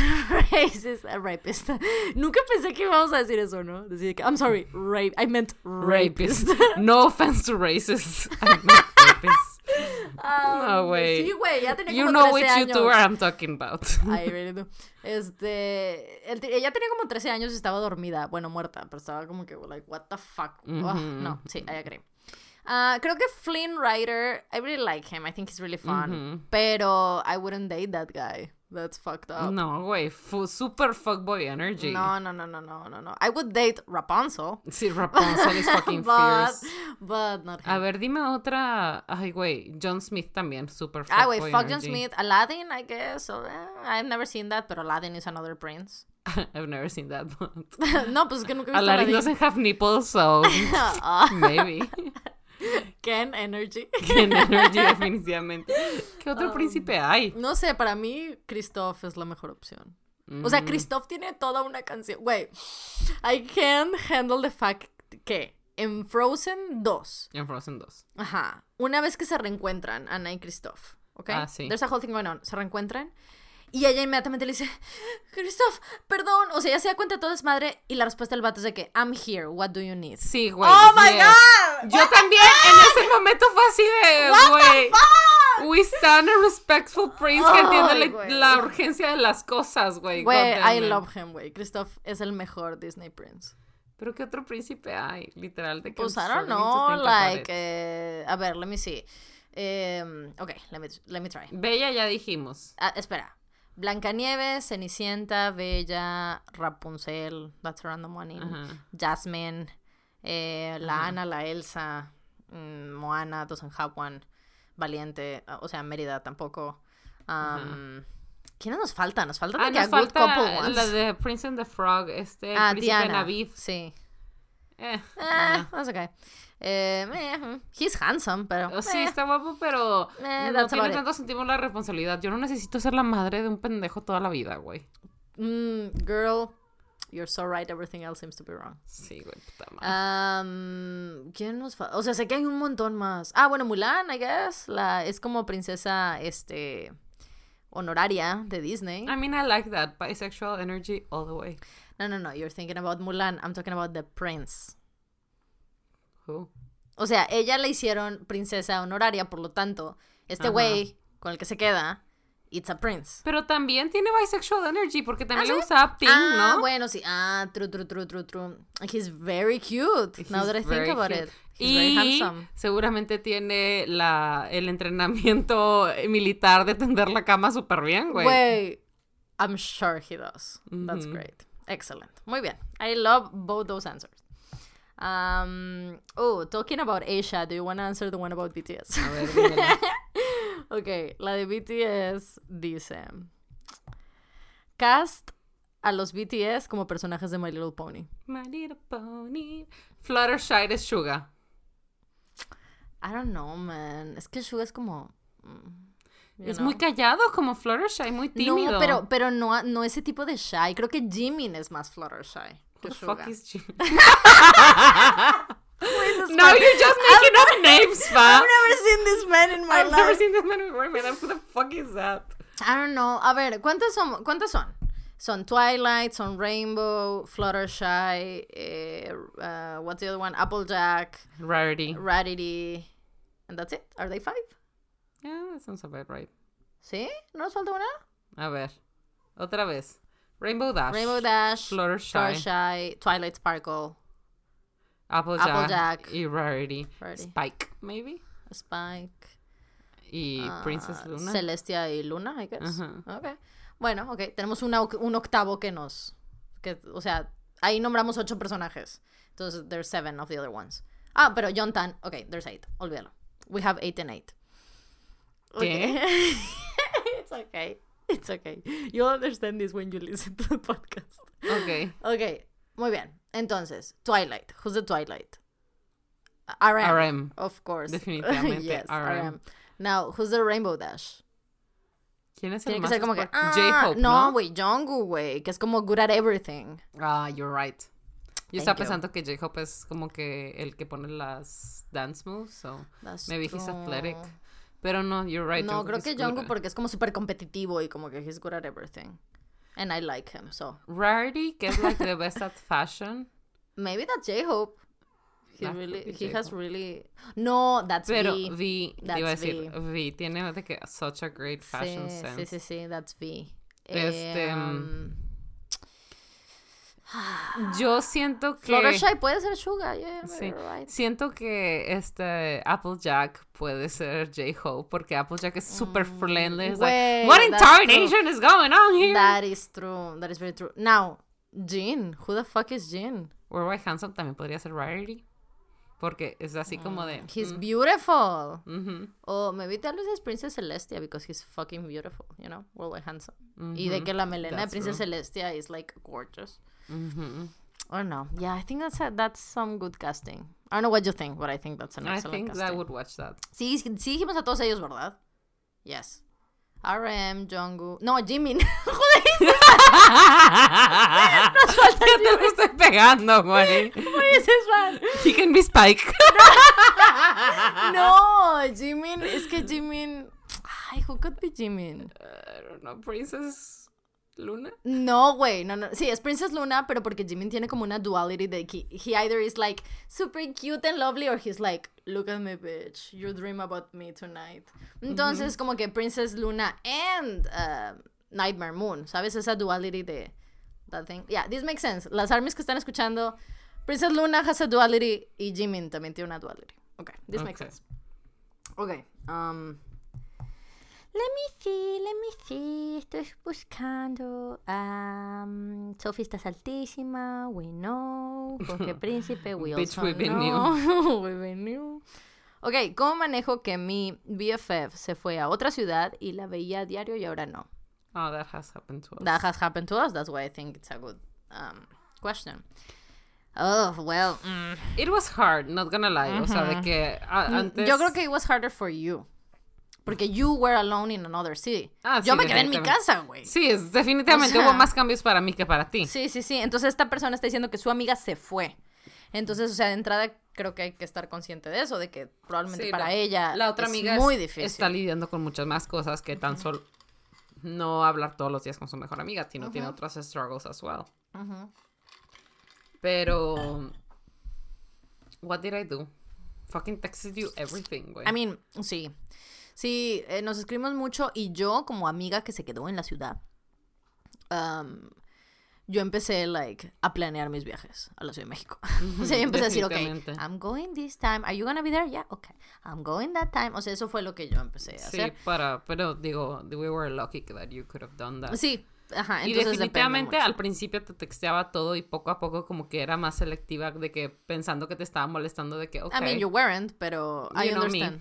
racist, eh, rapist. Nunca pensé que íbamos a decir eso, ¿no? Decir que, I'm sorry, rape, I meant rapist. Rapist. No offense to racists. I meant rapists. Um, No, güey. Sí, güey, ya tenía You como know 13 which años. YouTuber I'm talking about. I really do. Este, el- ella tenía como 13 años y estaba dormida, bueno, muerta, pero estaba como que, like, what the fuck. Ugh, Ujú. no, sí, I agree. Ah, creo que Flynn Rider, I really like him, I think he's really fun, pero I wouldn't date that guy. That's fucked up. No, güey. Super fuckboy energy. No, no, no, no, no, no, no. I would date Rapunzel. Sí, Rapunzel is fucking but, fierce. but not him. A ver, dime otra. Ay, güey. John Smith también. Super Ah, wait, fuckboy fuck John. Smith. Aladdin, I guess. So, eh, I've never seen that, but Aladdin is another prince. I've never seen that one. no, pues es que nunca he visto Aladdin Aladdin. doesn't have nipples, so Ah, maybe. Ken Energy. En energy, definitivamente. ¿Qué otro Um, príncipe hay? No sé, para mí Christoph es la mejor opción. O sea, Mm. Christoph tiene toda una canción. Güey, I can't handle the fact que en Frozen 2, En Frozen 2. ajá, una vez que se reencuentran, Anna y Christoph, ¿ok? Ah, sí. There's a whole thing going on. Se reencuentran y ella inmediatamente le dice, Christoph, perdón. O sea, ella se da cuenta de todo es madre y la respuesta del vato es de que, I'm here, what do you need? Sí, güey. ¡Oh, my. God! Yo también en ese momento fue así de, güey. We stand a respectful prince que entiende la- urgencia de las cosas, güey. Güey, I love him, güey. Christoph es el mejor Disney Prince. Pero ¿qué otro príncipe hay? Literal, de que Pues I don't know, like, eh, a ver, let me see. Um, okay, let me, let me try. Bella ya dijimos. Ah, espera. Blancanieves, Cenicienta, Bella, Rapunzel, that's a random one. in-. Jasmine, eh, la Ana, la Elsa, mm, Moana, doesn't have one. Valiente, o sea, Mérida tampoco. Um, ¿Quiénes nos faltan? Nos faltan Ah, nos a good couple falta ones. la de Prince and the Frog, este, ah, príncipe Diana. Navid. Sí. Eh, Ah, that's okay. Eh, eh, he's handsome, pero. Oh, Sí, eh. está guapo, pero Eh, no tiene tanto sentido la responsabilidad. Yo no necesito ser la madre de un pendejo toda la vida, güey. Mm, girl, you're so right. Everything else seems to be wrong. Sí, güey, puta madre. Um, ¿Quién nos falta? O sea, sé que hay un montón más. Ah, bueno, Mulan, I guess. La, es como princesa, este, honoraria de Disney. I mean, I like that. Bisexual energy all the way. No, no, no. You're thinking about Mulan. I'm talking about the prince. O sea, ella la hicieron princesa honoraria, por lo tanto, este güey con el que se queda, it's a prince. Pero también tiene bisexual energy porque también ¿Ah, le gustaba Pink, ah, ¿no? bueno, sí. Ah, true, true, true, true, true. He's very cute. now that I think very about cute. it. He's very y handsome. seguramente tiene la, el entrenamiento militar de tender la cama súper bien, güey. Güey, I'm sure he does. That's great. Excellent. Muy bien. I love both those answers. Um, oh, talking about Asia, do you want to answer the one about BTS? A ver, ok, la de BTS dice: Cast a los BTS como personajes de My Little Pony. My little pony. Fluttershy es Suga. I don't know, man. Es que Suga es como. mm, you Es know. muy callado como Fluttershy, muy tímido. No, pero, pero no, no ese tipo de shy. Creo que Jimin es más Fluttershy. The Suga. fuck is Jim? Who is this No, man? you're just making up names, fam. I've never seen this man in my I've life. never seen this man before, man. Who the fuck is that? I don't know. A ver, ¿cuántas son? ¿Cuántas son? Son Twilight, son Rainbow, Fluttershy, eh, uh, what's the other one? Applejack, Rarity. Rattity, and that's it. Are they five? Yeah, that sounds about right. ¿Sí? ¿No nos falta una? A ver. Otra vez. Rainbow Dash. Rainbow Dash, Fluttershy. Fluttershy, Twilight Sparkle, Applejack. Applejack. Y Rarity. Rarity. Spike, maybe. Spike, Y ah, Princess Luna. Celestia y Luna, I guess. Ajá. Ok. Bueno, ok. Tenemos una un octavo que nos... Que, o sea, ahí nombramos ocho personajes. Entonces, there's seven of the other ones. Ah, pero John Tan. Ok, there's eight. Olvídalo. We have eight and eight. ¿Qué? Okay. It's okay. It's okay. You'll understand this when you listen to the podcast. Ok. Ok, muy bien. Entonces, Twilight. Who's the Twilight? RM. RM. Of course. Definitivamente yes, RM. RM. Now, who's the Rainbow Dash? ¿Quién es el Tiene que más ser como que. Ah, J-Hope, no, güey, Jungkook, güey, que es como good at everything. Ah, you're right. Thank Yo estaba you. pensando que J-Hope es como que el que pone las dance moves, so That's maybe he's true. athletic. Pero no, you're right. No, creo que Jungkook porque es como súper competitivo y como que he's good at everything. And I like him, so. Rarity, que es like the best at fashion. Maybe that's J-Hope. He That really, he has really. No, that's Pero V. V, That's iba a decir, V. V tiene de que such a great fashion sí, sense. sí, sí, sí, that's V. Este, um, Yo siento que Fluttershy puede ser Suga, yeah, Sí. right. Siento que este Applejack puede ser J-Hope porque Applejack es super friendly. It's Güey, like, what in that's tarnation is going on here? That is true. That is very true. Now, Jin. Who the fuck is Jin? Worldwide Handsome también podría ser Rarity. Porque es así como de. He's mm, beautiful. ujú, O maybe tal vez es Princess Celestia because he's fucking beautiful, you know, worldwide handsome. Y de ujú, que la melena de Princess true. Celestia is like gorgeous. Ujú. Or no. Yeah, I think that's a, that's some good casting. I don't know what you think, but I think that's an I excellent think casting. that would watch that. Sí, sí dijimos a todos ellos, ¿verdad? Yes. RM, Jungkook. No, Jimin. Joder, Ya te lo estoy pegando, güey. ese es fan. He can be Spike. No, Jimin. Es que Jimin. Ay, who could be Jimin? I don't know, Princess Luna. No, güey, no, no. Sí, es Princess Luna, pero porque Jimin tiene como una duality de que he either is like super cute and lovely or he's like, look at me, bitch, you dream about me tonight. Entonces, como que Princess Luna and uh, Nightmare Moon, ¿sabes? Esa duality de that thing. Yeah, this makes sense. Las armies que están escuchando, Princess Luna has a duality y Jimin también tiene una duality. Okay, this makes sense. Okay, um... Let me see, let me see. Estoy buscando. Um, Sophie estás altísima. We know. Jorge Príncipe. We Bitch, also we know. we been new. Ok, ¿cómo manejo que mi BFF se fue a otra ciudad y la veía a diario y ahora no? Oh, that has happened to us. That has happened to us. That's why I think it's a good um, question. Oh, well. mm. It was hard, not gonna lie. O sea, de que a- antes... Yo creo que it was harder for you. Porque you were alone in another city. Ah, Yo sí, me quedé en mi casa, güey. Sí, es- definitivamente O sea- hubo más cambios para mí que para ti. Sí, sí, sí. Entonces esta persona está diciendo que su amiga se fue. Entonces, o sea, de entrada creo que hay que estar consciente de eso, de que probablemente Sí, para la- ella La otra es amiga muy es- difícil. está lidiando con muchas más cosas que tan solo no hablar todos los días con su mejor amiga, sino tiene otras struggles as well. Ujú. Pero what did I do? Fucking texted you everything, güey. I mean, sí. Sí, eh, nos escribimos mucho y yo como amiga que se quedó en la ciudad, um, yo empecé, like, a planear mis viajes a la Ciudad de México. o sea, yo empecé a decir, ok. I'm going this time. Are you gonna be there? Yeah, okay. I'm going that time. O sea, eso fue lo que yo empecé a sí, hacer. para, pero digo, we were lucky that you could have done that. Sí, ajá. Y definitivamente al principio te texteaba todo y poco a poco como que era más selectiva de que pensando que te estaba molestando de que, ok. I mean, you weren't, pero I You understand.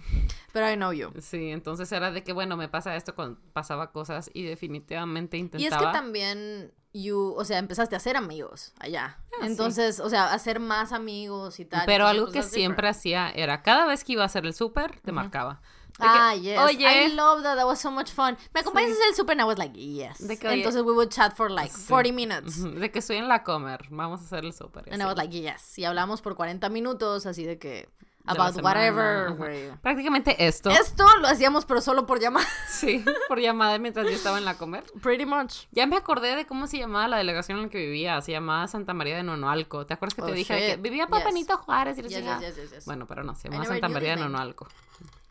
Pero I know you. Sí, entonces era de que, bueno, me pasa esto cuando pasaba cosas y definitivamente intentaba. Y es que también, you, o sea, empezaste a hacer amigos allá. Ah, sí. Entonces, o sea, hacer más amigos y tal. Pero entonces, algo que siempre hacía era, cada vez que iba a hacer el súper, te marcaba. Ah, yes. Oye, I love that. That was so much fun. ¿Me acompañas a hacer el súper? And I was like, yes. De que, oye, Entonces we would chat for like sí. 40 minutes. de que estoy en la comer, vamos a hacer el súper. And I así. was like, yes. Y hablamos por 40 minutos, así de que, about whatever. Prácticamente esto. Esto lo hacíamos, pero solo por llamar. Sí, por llamada mientras yo estaba en la comer. Pretty much. Ya me acordé de cómo se llamaba la delegación en la que vivía. Se llamaba Santa María de Nonoalco. ¿Te acuerdas que te Oh, dije de que shit. vivía para Yes. Juárez y Yes, yes, yes, yes, yes. Bueno, pero no, se I llamaba Santa María de. Nonoalco.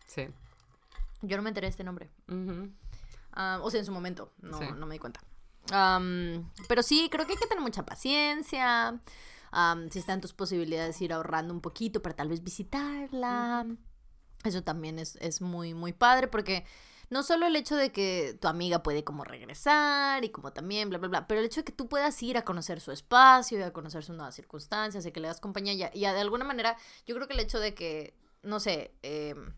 Sí. Yo no me enteré de este nombre. Ah, o sea, en su momento, no, Sí. no me di cuenta. Pero sí, creo que hay que tener mucha paciencia. Si está en tus posibilidades ir ahorrando un poquito para tal vez visitarla. Eso también es, es muy, muy padre porque no solo el hecho de que tu amiga puede como regresar y como también, bla, bla, bla, pero el hecho de que tú puedas ir a conocer su espacio y a conocer sus nuevas circunstancias y que le das compañía y, a- y a- de alguna manera yo creo que el hecho de que, no sé, em,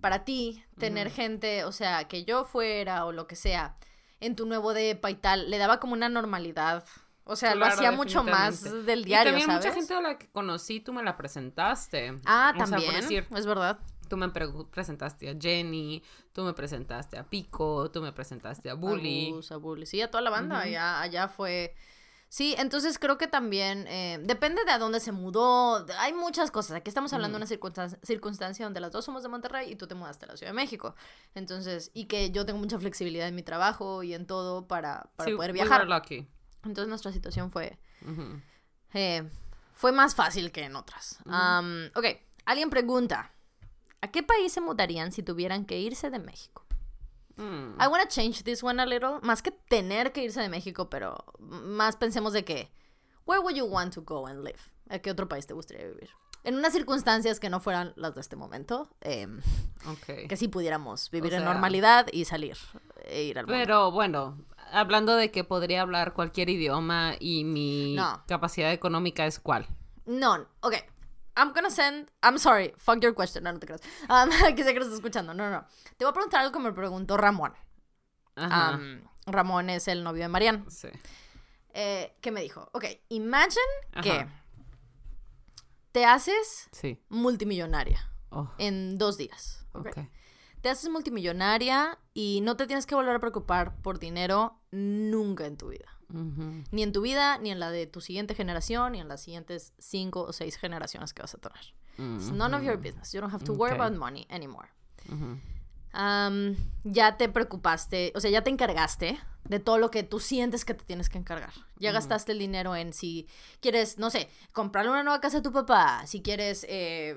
para ti tener gente, o sea, que yo fuera o lo que sea, en tu nuevo depa y tal, le daba como una normalidad. O sea, lo hacía mucho más del Y diario, también ¿sabes? mucha gente a la que conocí, tú me la presentaste. Ah, O sea, por también, decir, es verdad. Tú me pre- presentaste a Jenny, tú me presentaste a Pico, tú me presentaste a Bully. A Bully. Sí, a toda la banda. allá, allá fue. Sí, entonces creo que también eh, depende de a dónde se mudó. Hay muchas cosas. Aquí estamos hablando de una circunstan- circunstancia donde las dos somos de Monterrey y tú te mudaste a la Ciudad de México. Entonces, y que yo tengo mucha flexibilidad en mi trabajo y en todo para, para Sí, poder we viajar. were lucky. Entonces nuestra situación fue, eh, fue más fácil que en otras. Am, ok, alguien pregunta, ¿a qué país se mudarían si tuvieran que irse de México? Mm. I want to change this one a little. Más que tener que irse de México, pero más pensemos de que, where would you want to go and live? ¿A qué otro país te gustaría vivir? En unas circunstancias que no fueran las de este momento, em, Ok. que sí pudiéramos vivir O en normalidad y salir e ir al mundo. Pero bueno, hablando de que podría hablar cualquier idioma y mi No. capacidad económica es cuál. No, ok. I'm gonna send. I'm sorry, fuck your question. No, no te creas. Um, que sé que lo estás escuchando. No, no, no. Te voy a preguntar algo que me preguntó Ramón. Ajá. Um, Ramón es el novio de Marianne. sí. Eh, que me dijo, ok, imagine que te haces Sí. multimillonaria Oh, en dos días. ok. ok. Te haces multimillonaria y no te tienes que volver a preocupar por dinero nunca en tu vida. Ujú. Ni en tu vida, ni en la de tu siguiente generación, ni en las siguientes cinco o seis generaciones que vas a tener. It's none of your business. You don't have to worry Mm, Ok. about money anymore. Ujú. Ya te preocupaste, o sea, ya te encargaste de todo lo que tú sientes que te tienes que encargar. Ya gastaste el dinero en si quieres, no sé, comprarle una nueva casa a tu papá, si quieres eh,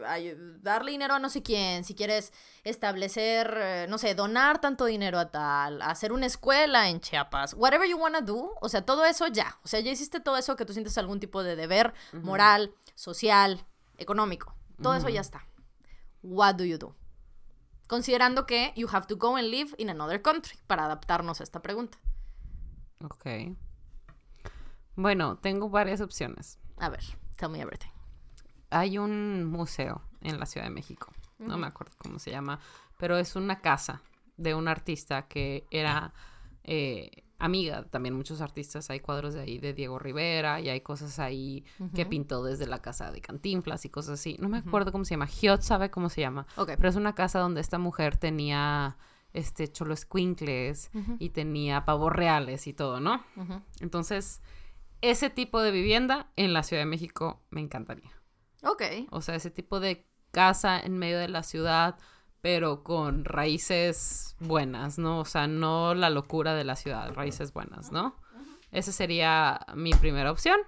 darle dinero a no sé quién, si quieres establecer, eh, no sé, donar tanto dinero a tal, hacer una escuela en Chiapas, whatever you wanna do, o sea, todo eso ya. O sea, ya hiciste todo eso que tú sientes algún tipo de deber moral, social, económico. Todo eso ya está. What do you do? Considerando que you have to go and live in another country para adaptarnos a esta pregunta. Ok. Bueno, tengo varias opciones. A ver, tell me everything. Hay un museo en la Ciudad de México. No me acuerdo cómo se llama, pero es una casa de un artista que era eh, amiga también muchos artistas. Hay cuadros de ahí de Diego Rivera y hay cosas ahí que pintó desde la casa de Cantinflas y cosas así. No me acuerdo cómo se llama. Giot sabe cómo se llama. Ok. Pero es una casa donde esta mujer tenía este cholo escuincles y tenía pavos reales y todo, ¿no? Entonces, ese tipo de vivienda en la Ciudad de México me encantaría. Ok. O sea, ese tipo de casa en medio de la ciudad, pero con raíces buenas, ¿no? O sea, no la locura de la ciudad, raíces buenas, ¿no? Esa sería mi primera opción.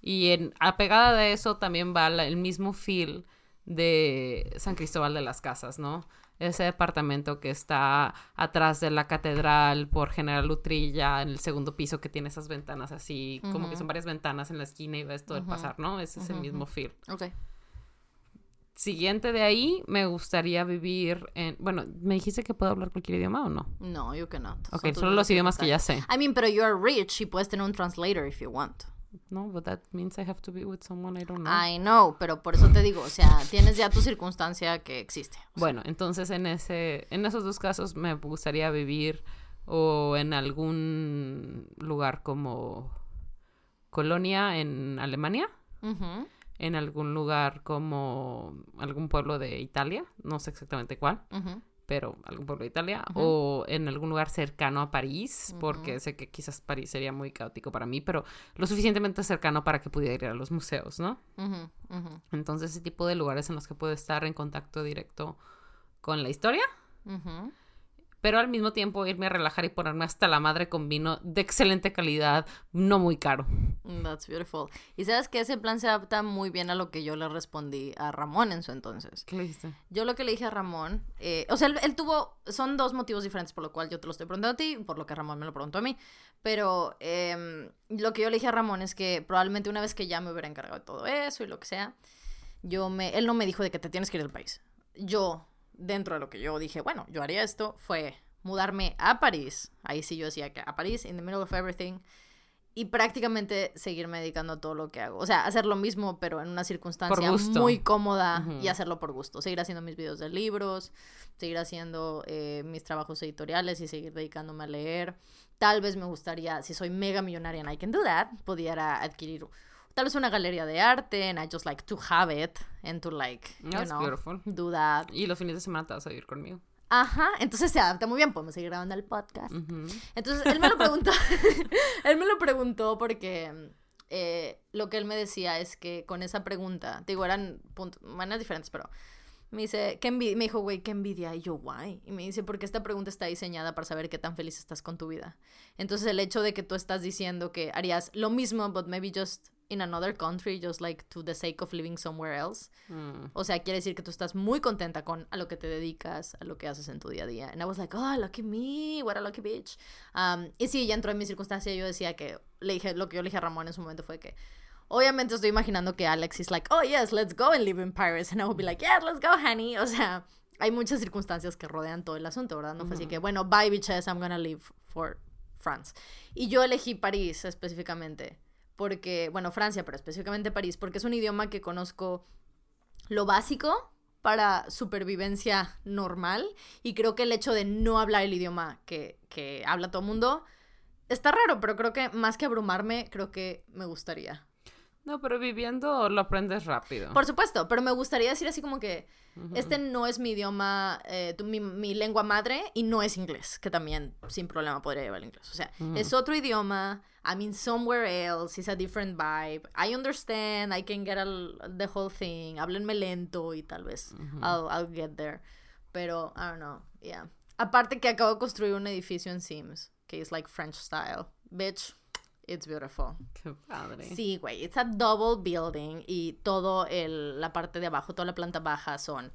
Y en apegada de eso también va la- el mismo feel de San Cristóbal de las Casas, ¿no? Ese departamento que está atrás de la catedral por General Lutrilla, en el segundo piso que tiene esas ventanas así, como que son varias ventanas en la esquina y ves todo el pasar, ¿no? Ese es el mismo feel. Ok. Siguiente de ahí, me gustaría vivir en... Bueno, ¿me dijiste que puedo hablar cualquier idioma o no? No, you cannot. Ok, solo los idiomas que ya sé. I mean, pero you are rich y puedes tener un translator if you want. No, but that means I have to be with someone I don't know. I know, pero por eso te digo, o sea, tienes ya tu circunstancia que existe. Bueno, entonces en ese, en esos dos casos me gustaría vivir o en algún lugar como Colonia en Alemania, Ujú, en algún lugar como algún pueblo de Italia, no sé exactamente cuál, pero algún pueblo de Italia, o en algún lugar cercano a París, porque sé que quizás París sería muy caótico para mí, pero lo suficientemente cercano para que pudiera ir a los museos, ¿no? Entonces ese tipo de lugares en los que puedo estar en contacto directo con la historia. Pero al mismo tiempo irme a relajar y ponerme hasta la madre con vino de excelente calidad, no muy caro. Mm, That's beautiful. Y sabes que ese plan se adapta muy bien a lo que yo le respondí a Ramón en su entonces. ¿Qué le dijiste? Yo lo que le dije a Ramón, eh, o sea, él, él tuvo, son dos motivos diferentes por lo cual yo te lo estoy preguntando a ti, por lo que Ramón me lo preguntó a mí, pero em, lo que yo le dije a Ramón es que probablemente una vez que ya me hubiera encargado de todo eso y lo que sea, yo me, él no me dijo de que te tienes que ir del país. Yo, dentro de lo que yo dije, bueno, yo haría esto, fue mudarme a París, ahí sí yo decía que a París, in the middle of everything, y prácticamente seguirme dedicando a todo lo que hago. O sea, hacer lo mismo, pero en una circunstancia muy cómoda y hacerlo por gusto. Seguir haciendo mis videos de libros, seguir haciendo eh, mis trabajos editoriales y seguir dedicándome a leer. Tal vez me gustaría, si soy mega millonaria and I can do that, pudiera adquirir tal vez una galería de arte, and I just like to have it, and to like, you That's know, beautiful. do that. Y los fines de semana te vas a vivir conmigo. Ajá, entonces se adapta muy bien, podemos seguir grabando el podcast. Entonces, él me lo preguntó, él me lo preguntó porque eh, lo que él me decía es que con esa pregunta, digo, eran maneras diferentes, pero me dice, ¿qué envidia? Me dijo, güey, qué envidia. Y yo, guay. Y me dice, porque esta pregunta está diseñada para saber qué tan feliz estás con tu vida. Entonces, el hecho de que tú estás diciendo que harías lo mismo, but maybe just in another country, just like to the sake of living somewhere else. Mm. O sea, quiere decir que tú estás muy contenta con a lo que te dedicas, a lo que haces en tu día a día. And I was like, oh, lucky me, what a lucky bitch. Um, y sí, ya entró en mi circunstancia. Yo decía que, le dije, lo que yo le dije a Ramón en su momento fue que, obviamente estoy imaginando que Alex is like, oh, yes, let's go and live in Paris. And I would be like, yes, let's go, honey. O sea, hay muchas circunstancias que rodean todo el asunto, ¿verdad? No fue así que, bueno, bye, bitches, I'm gonna live for France. Y yo elegí París específicamente. Porque, bueno, Francia, pero específicamente París, porque es un idioma que conozco lo básico para supervivencia normal y creo que el hecho de no hablar el idioma que, que habla todo el mundo está raro, pero creo que más que abrumarme, creo que me gustaría. No, pero viviendo lo aprendes rápido. Por supuesto, pero me gustaría decir así como que este no es mi idioma, eh, tu- mi, mi lengua madre y no es inglés, que también sin problema podría llevar el inglés. O sea, es otro idioma, I'm in somewhere else, it's a different vibe. I understand, I can get al- the whole thing, háblenme lento y tal vez I'll, I'll get there. Pero, I don't know, yeah. Aparte que acabo de construir un edificio en Sims, que es like French style. Bitch, it's beautiful. Qué padre. Sí, güey, it's a double building y todo el, la parte de abajo, toda la planta baja son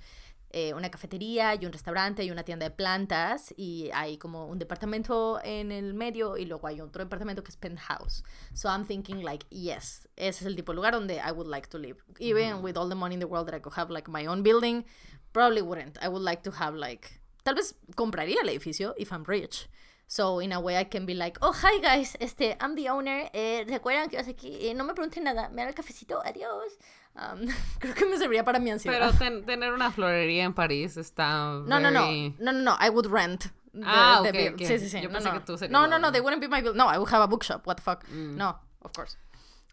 eh, una cafetería y un restaurante y una tienda de plantas y hay como un departamento en el medio y luego hay otro departamento que es penthouse. So I'm thinking like, yes, ese es el tipo de lugar donde I would like to live. Even with all the money in the world that I could have like my own building, probably wouldn't. I would like to have like, tal vez compraría el edificio if I'm rich. So, in a way, I can be like, oh, hi guys, este, I'm the owner. Eh, ¿Recuerdan que yo aquí? Eh, no me pregunten nada. Me dan el cafecito. Adiós. Um, creo que me serviría para mi ansiedad. Pero ten- tener una florería en París está. no, no, no. very- No, no, no. I would rent. the- Ah, the ok, bill. ok. Sí, sí, sí. Yo no, pensé no. que tú serías no, no, no. They wouldn't be my bill. No, I would have a bookshop. What the fuck? Mm. No, of course.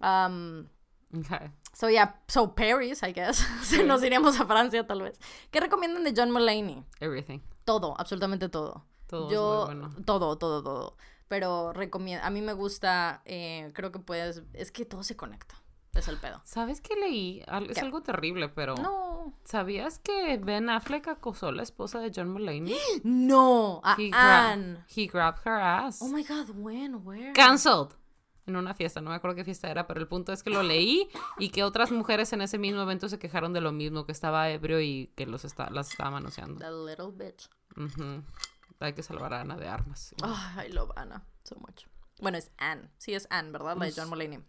Um, Okay. so, yeah. So, Paris, I guess. Nos iríamos a Francia, tal vez. ¿Qué recomiendan de John Mulaney? Everything. Todo, absolutamente todo. Todo es Yo, muy bueno. todo, todo, todo. Pero recomiendo, a mí me gusta, eh, creo que puedes, es que todo se conecta. Es el pedo. ¿Sabes qué leí? Al- Es ¿Qué? algo terrible, pero. No. ¿Sabías que Ben Affleck acosó a la esposa de John Mulaney? No. A He, grabbed her ass. Oh my god, when, where? Cancelled. En una fiesta, no me acuerdo qué fiesta era, pero el punto es que lo leí y que otras mujeres en ese mismo evento se quejaron de lo mismo, que estaba ebrio y que los está, las estaba manoseando. The little bitch. Ujú. Hay que salvar a Ana de armas. Oh, I love Anna so much. Bueno, es Anne. Sí, es Anne, ¿verdad? La de John Mulaney.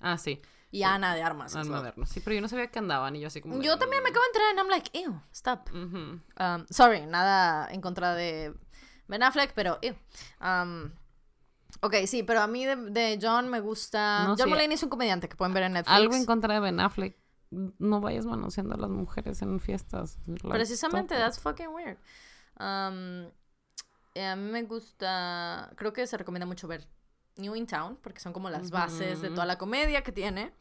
Ah, sí. Y Ana de Armas. La- moderno. Sí, pero yo no sabía que andaban y yo así como... de- Yo también me acabo de entrar and I'm like, ew, stop. Um, sorry, nada en contra de Ben Affleck, pero ew. Um, ok, sí, pero a mí de, de John me gusta. No, John sí. Mulaney es un comediante que pueden ver en Netflix. Algo en contra de Ben Affleck. No vayas manoseando a las mujeres en fiestas. Like, Precisamente, stop that's fucking weird. Um, eh, a mí me gusta. Creo que se recomienda mucho ver New in Town, porque son como las bases de toda la comedia que tiene.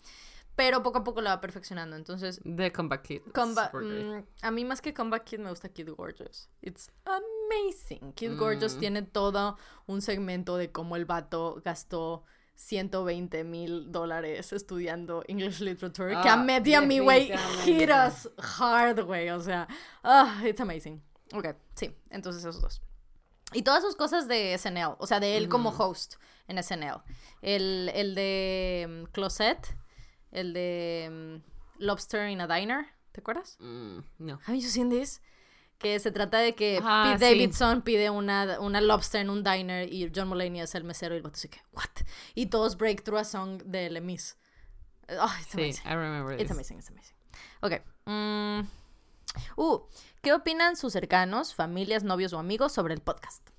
Pero poco a poco la va perfeccionando. Entonces, The Comeback Kid. Comba- mm, a mí más que Comeback Kid me gusta Kid Gorgeous. It's amazing. Kid Gorgeous Mm. tiene todo un segmento de cómo el vato gastó 120 mil dólares estudiando English Literature. que a Ah, Matt y a mí, güey, hit us hard, güey. O sea, ah, it's amazing. Ok, sí, entonces esos dos. Y todas sus cosas de SNL, o sea, de él como host en SNL. El, el de mm, Closet, el de mm, Lobster in a Diner, ¿te acuerdas? Mm, no. Have you seen this? Que se trata de que Ah, Pete sí. Davidson pide una, una lobster en un diner y John Mulaney es el mesero y el vato dice que, ¿what? Y todos break through a song de Lemis. Oh, it's Sí, amazing. I remember It's this. amazing, it's amazing. Ok. mm, Uh, ¿qué opinan sus cercanos, familias, novios o amigos sobre el podcast?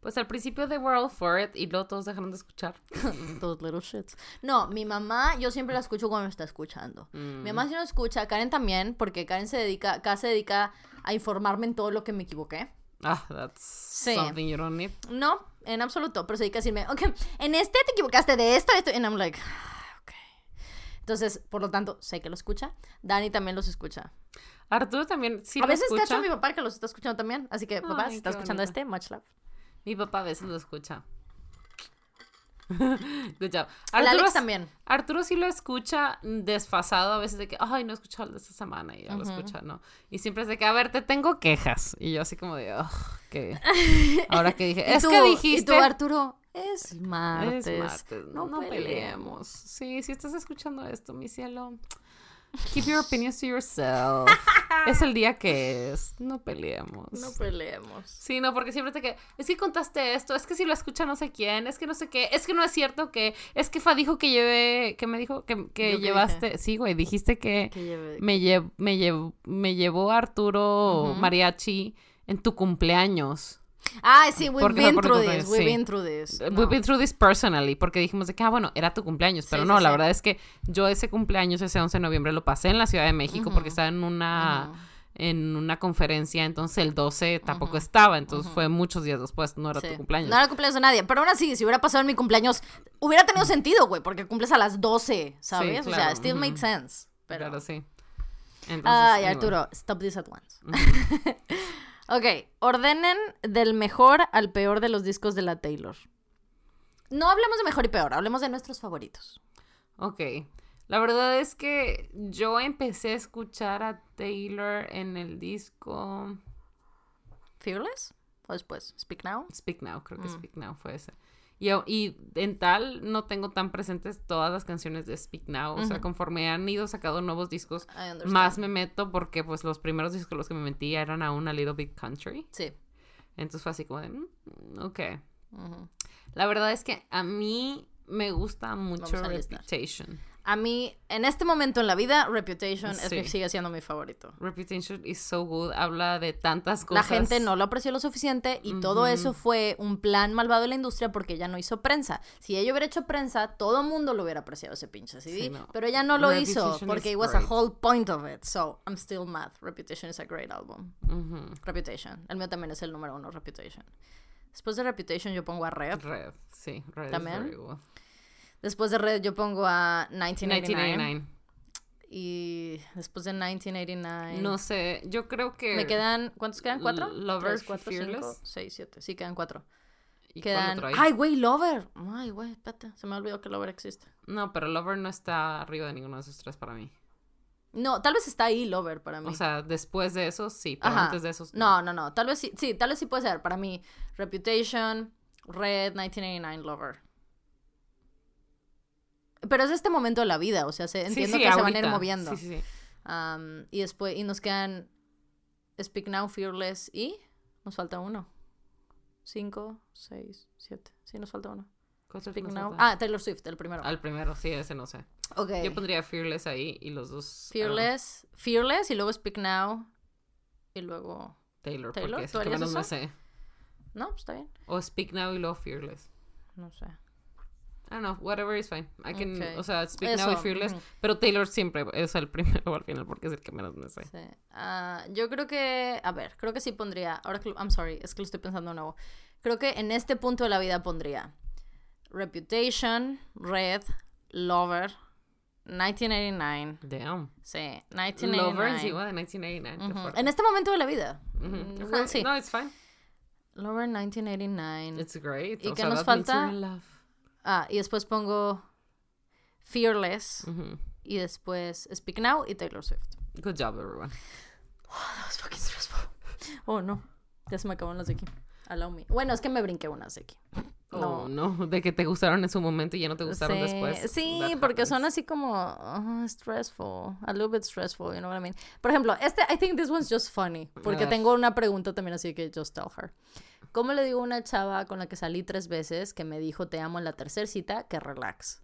Pues al principio de World for It y luego todos dejaron de escuchar. Those little shits. No, mi mamá, yo siempre la escucho cuando me está escuchando. Mm. Mi mamá sí no escucha, Karen también, porque Karen se dedica, acá se dedica a informarme en todo lo que me equivoqué. Ah, that's something you don't need. No, en absoluto, pero se dedica a decirme, ok, en este te equivocaste de esto, esto, and I'm like, "Ah, ok. Entonces, por lo tanto, sé que lo escucha. Dani también los escucha. Arturo también sí a lo veces escucha. cacho a mi papá que los está escuchando también. Así que, papá, Ay, si está escuchando bonito. este, much love. Mi papá a veces lo escucha. Good job. Arturo, Alex también. Arturo sí lo escucha desfasado a veces de que, ay, no he escuchado el de esta semana y ya lo escucha, ¿no? Y siempre es de que, a ver, te tengo quejas. Y yo así como de, oh, que Ahora que dije, es tú- que dijiste... Y tú, Arturo, es martes. Es martes, No, no, peleemos. peleemos. Sí, si estás escuchando esto, mi cielo, keep your opinions to yourself. es el día que es, no peleemos. No peleemos. Sí, no, porque siempre te que es que contaste esto, es que si lo escucha no sé quién, es que no sé qué, es que no es cierto que, es que Fa dijo que llevé, que me dijo que, que ¿Yo qué llevaste, sí, güey, dijiste que Que lleve- me, lle- me, llev- me llevó Arturo. Mariachi en tu cumpleaños. Ah, sí, we've Porque been through this. We've sí. been through this. We've No. been through this personally, porque dijimos de que, ah, bueno, era tu cumpleaños, pero Sí, no, sí, la sí. verdad es que yo ese cumpleaños, ese 11 de noviembre, lo pasé en la Ciudad de México Ujú. porque estaba en una, Ujú. en una conferencia, entonces el 12 tampoco Ujú. estaba, entonces Ujú. fue muchos días después, no era Sí. tu cumpleaños. No era el cumpleaños de nadie. Pero aún así, si hubiera pasado en mi cumpleaños, hubiera tenido sentido, güey, porque cumples a las 12, ¿sabes? O sea, claro, still made ujú. sense. Pero... Claro, sí. Entonces, Ay, anyway. Arturo, stop this at once. ok, ordenen del mejor al peor de los discos de la Taylor. No hablemos de mejor y peor, hablemos de nuestros favoritos. Ok. La verdad es que yo empecé a escuchar a Taylor en el disco ¿Fearless? ¿O después? ¿Speak Now? Speak Now, creo que Mm. Speak Now fue ese. Y, a- y en tal no tengo tan presentes todas las canciones de Speak Now. O sea, conforme han ido sacando nuevos discos, más me meto porque pues los primeros discos los que me metí eran a una Little Big Country. Sí. Entonces fue así como de, mm, ok. La verdad es que a mí me gusta mucho a. Reputation. A mí, en este momento en la vida, Reputation es mi- Sí. sigue siendo mi favorito. Reputation is so good. Habla de tantas La cosas. gente no lo apreció lo suficiente y todo eso fue un plan malvado de la industria porque ella no hizo prensa. Si ella hubiera hecho prensa, todo mundo lo hubiera apreciado ese pinche CD. Sí, no. Pero ella no lo hizo Reputation porque is it was a great. whole point of it. So, I'm still mad. Reputation is a great album. Reputation. El mío también es el número uno, Reputation. Después de Reputation yo pongo a Red. Red, sí, Red ¿También? Después de Red yo pongo a 1989. 1989. Y después de 1989... No sé, yo creo que... Me quedan, ¿cuántos quedan? ¿Cuatro? L- Lover, Tres, cuatro, cinco, Fearless. seis, siete. Sí, quedan cuatro. ¿Y Quedan. Ay, güey, Lover. Ay, güey, espérate. Se me olvidó que Lover existe. No, pero Lover no está arriba de ninguno de esos tres para mí. No, tal vez está ahí Lover para mí. O sea, después de esos sí, pero Ajá. antes de esos no, no, no. Tal vez sí. Sí, tal vez sí puede ser. Para mí, Reputation, Red, 1989, Lover. Pero es este momento de la vida. O sea, se, entiendo sí, que se van a ir moviendo. Sí, y después, y nos quedan Speak Now, Fearless y nos falta uno. Cinco, seis, siete. Sí, nos falta uno. ¿Cuál te Speak Now. falta? Ah, Taylor Swift, el primero. Al primero, sí, ese no sé. ok. Yo pondría Fearless ahí y los dos... ah, Fearless, Fearless y luego Speak Now y luego... Taylor, Taylor, porque es ¿tú el que menos eso? sé. No, pues está bien. O Speak Now y luego Fearless. No sé. I don't know, whatever is fine. I can, Ok. o sea, Speak Now y Eso, Fearless. ujú. Pero Taylor siempre es el primero al final porque es el que menos me sé. Sí. Ah, yo creo que... A ver, creo que sí pondría... Ahora que... I'm sorry, es que lo estoy pensando nuevo. Creo que en este punto de la vida pondría Reputation, Red, Lover, 1989. Damn. Sí, Lover 1989. es igual de 1989. qué Ujú. fuerte. En este momento de la vida. Mm, we'll see. No, it's fine. Lover 1989. It's great. ¿Y o qué sea, nos falta? Ah, y después pongo Fearless. Y después Speak Now y Taylor Swift. Good job, everyone. That was fucking stressful. Oh, no. Ya se me acabaron las de aquí. Allow me. Bueno, es que me brinqué unas de aquí. Oh, no. De que te gustaron en su momento y ya no te gustaron sí, después. Sí, That porque son así como uh, stressful, a little bit stressful, you know what I mean. Por ejemplo, este, I think this one's just funny, porque ver. tengo una pregunta también así que just tell her. ¿Cómo le digo a una chava con la que salí tres veces que me dijo te amo en la tercera cita que relax?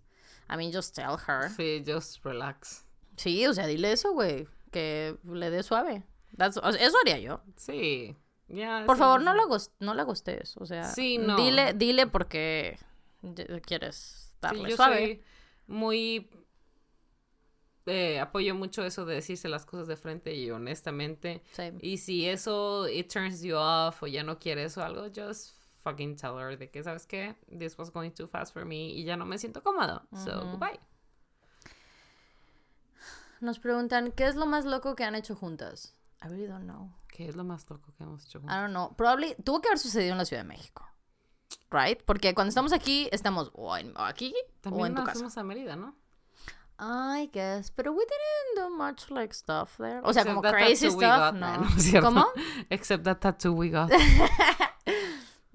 I mean, just tell her. Sí, just relax. Sí, o sea, dile eso, güey, que le dé suave. That's- eso haría yo. Sí. Ya. Por favor, no la, no la gostes, o sea, Sí, no. dile, dile porque quieres Sí, darle yo suave. soy muy... eh, apoyo mucho eso de decirse las cosas de frente y honestamente. Sí. Y si eso, it turns you off o ya no quieres o algo, just fucking tell her de que, ¿sabes qué? This was going too fast for me y ya no me siento cómodo. So, Ujú. goodbye. Nos preguntan, ¿qué es lo más loco que han hecho juntas? I really don't know. ¿Qué es lo más loco que hemos hecho I juntos? don't know. Probably tuvo que haber sucedido en la Ciudad de México. Right? Porque cuando estamos aquí, estamos o, en- o aquí o También en tu nos casa. fuimos a Mérida, ¿no? I guess, pero we didn't do much like stuff there. O sea, Except como that crazy stuff, got. no. ¿Cómo? Except that tattoo we got.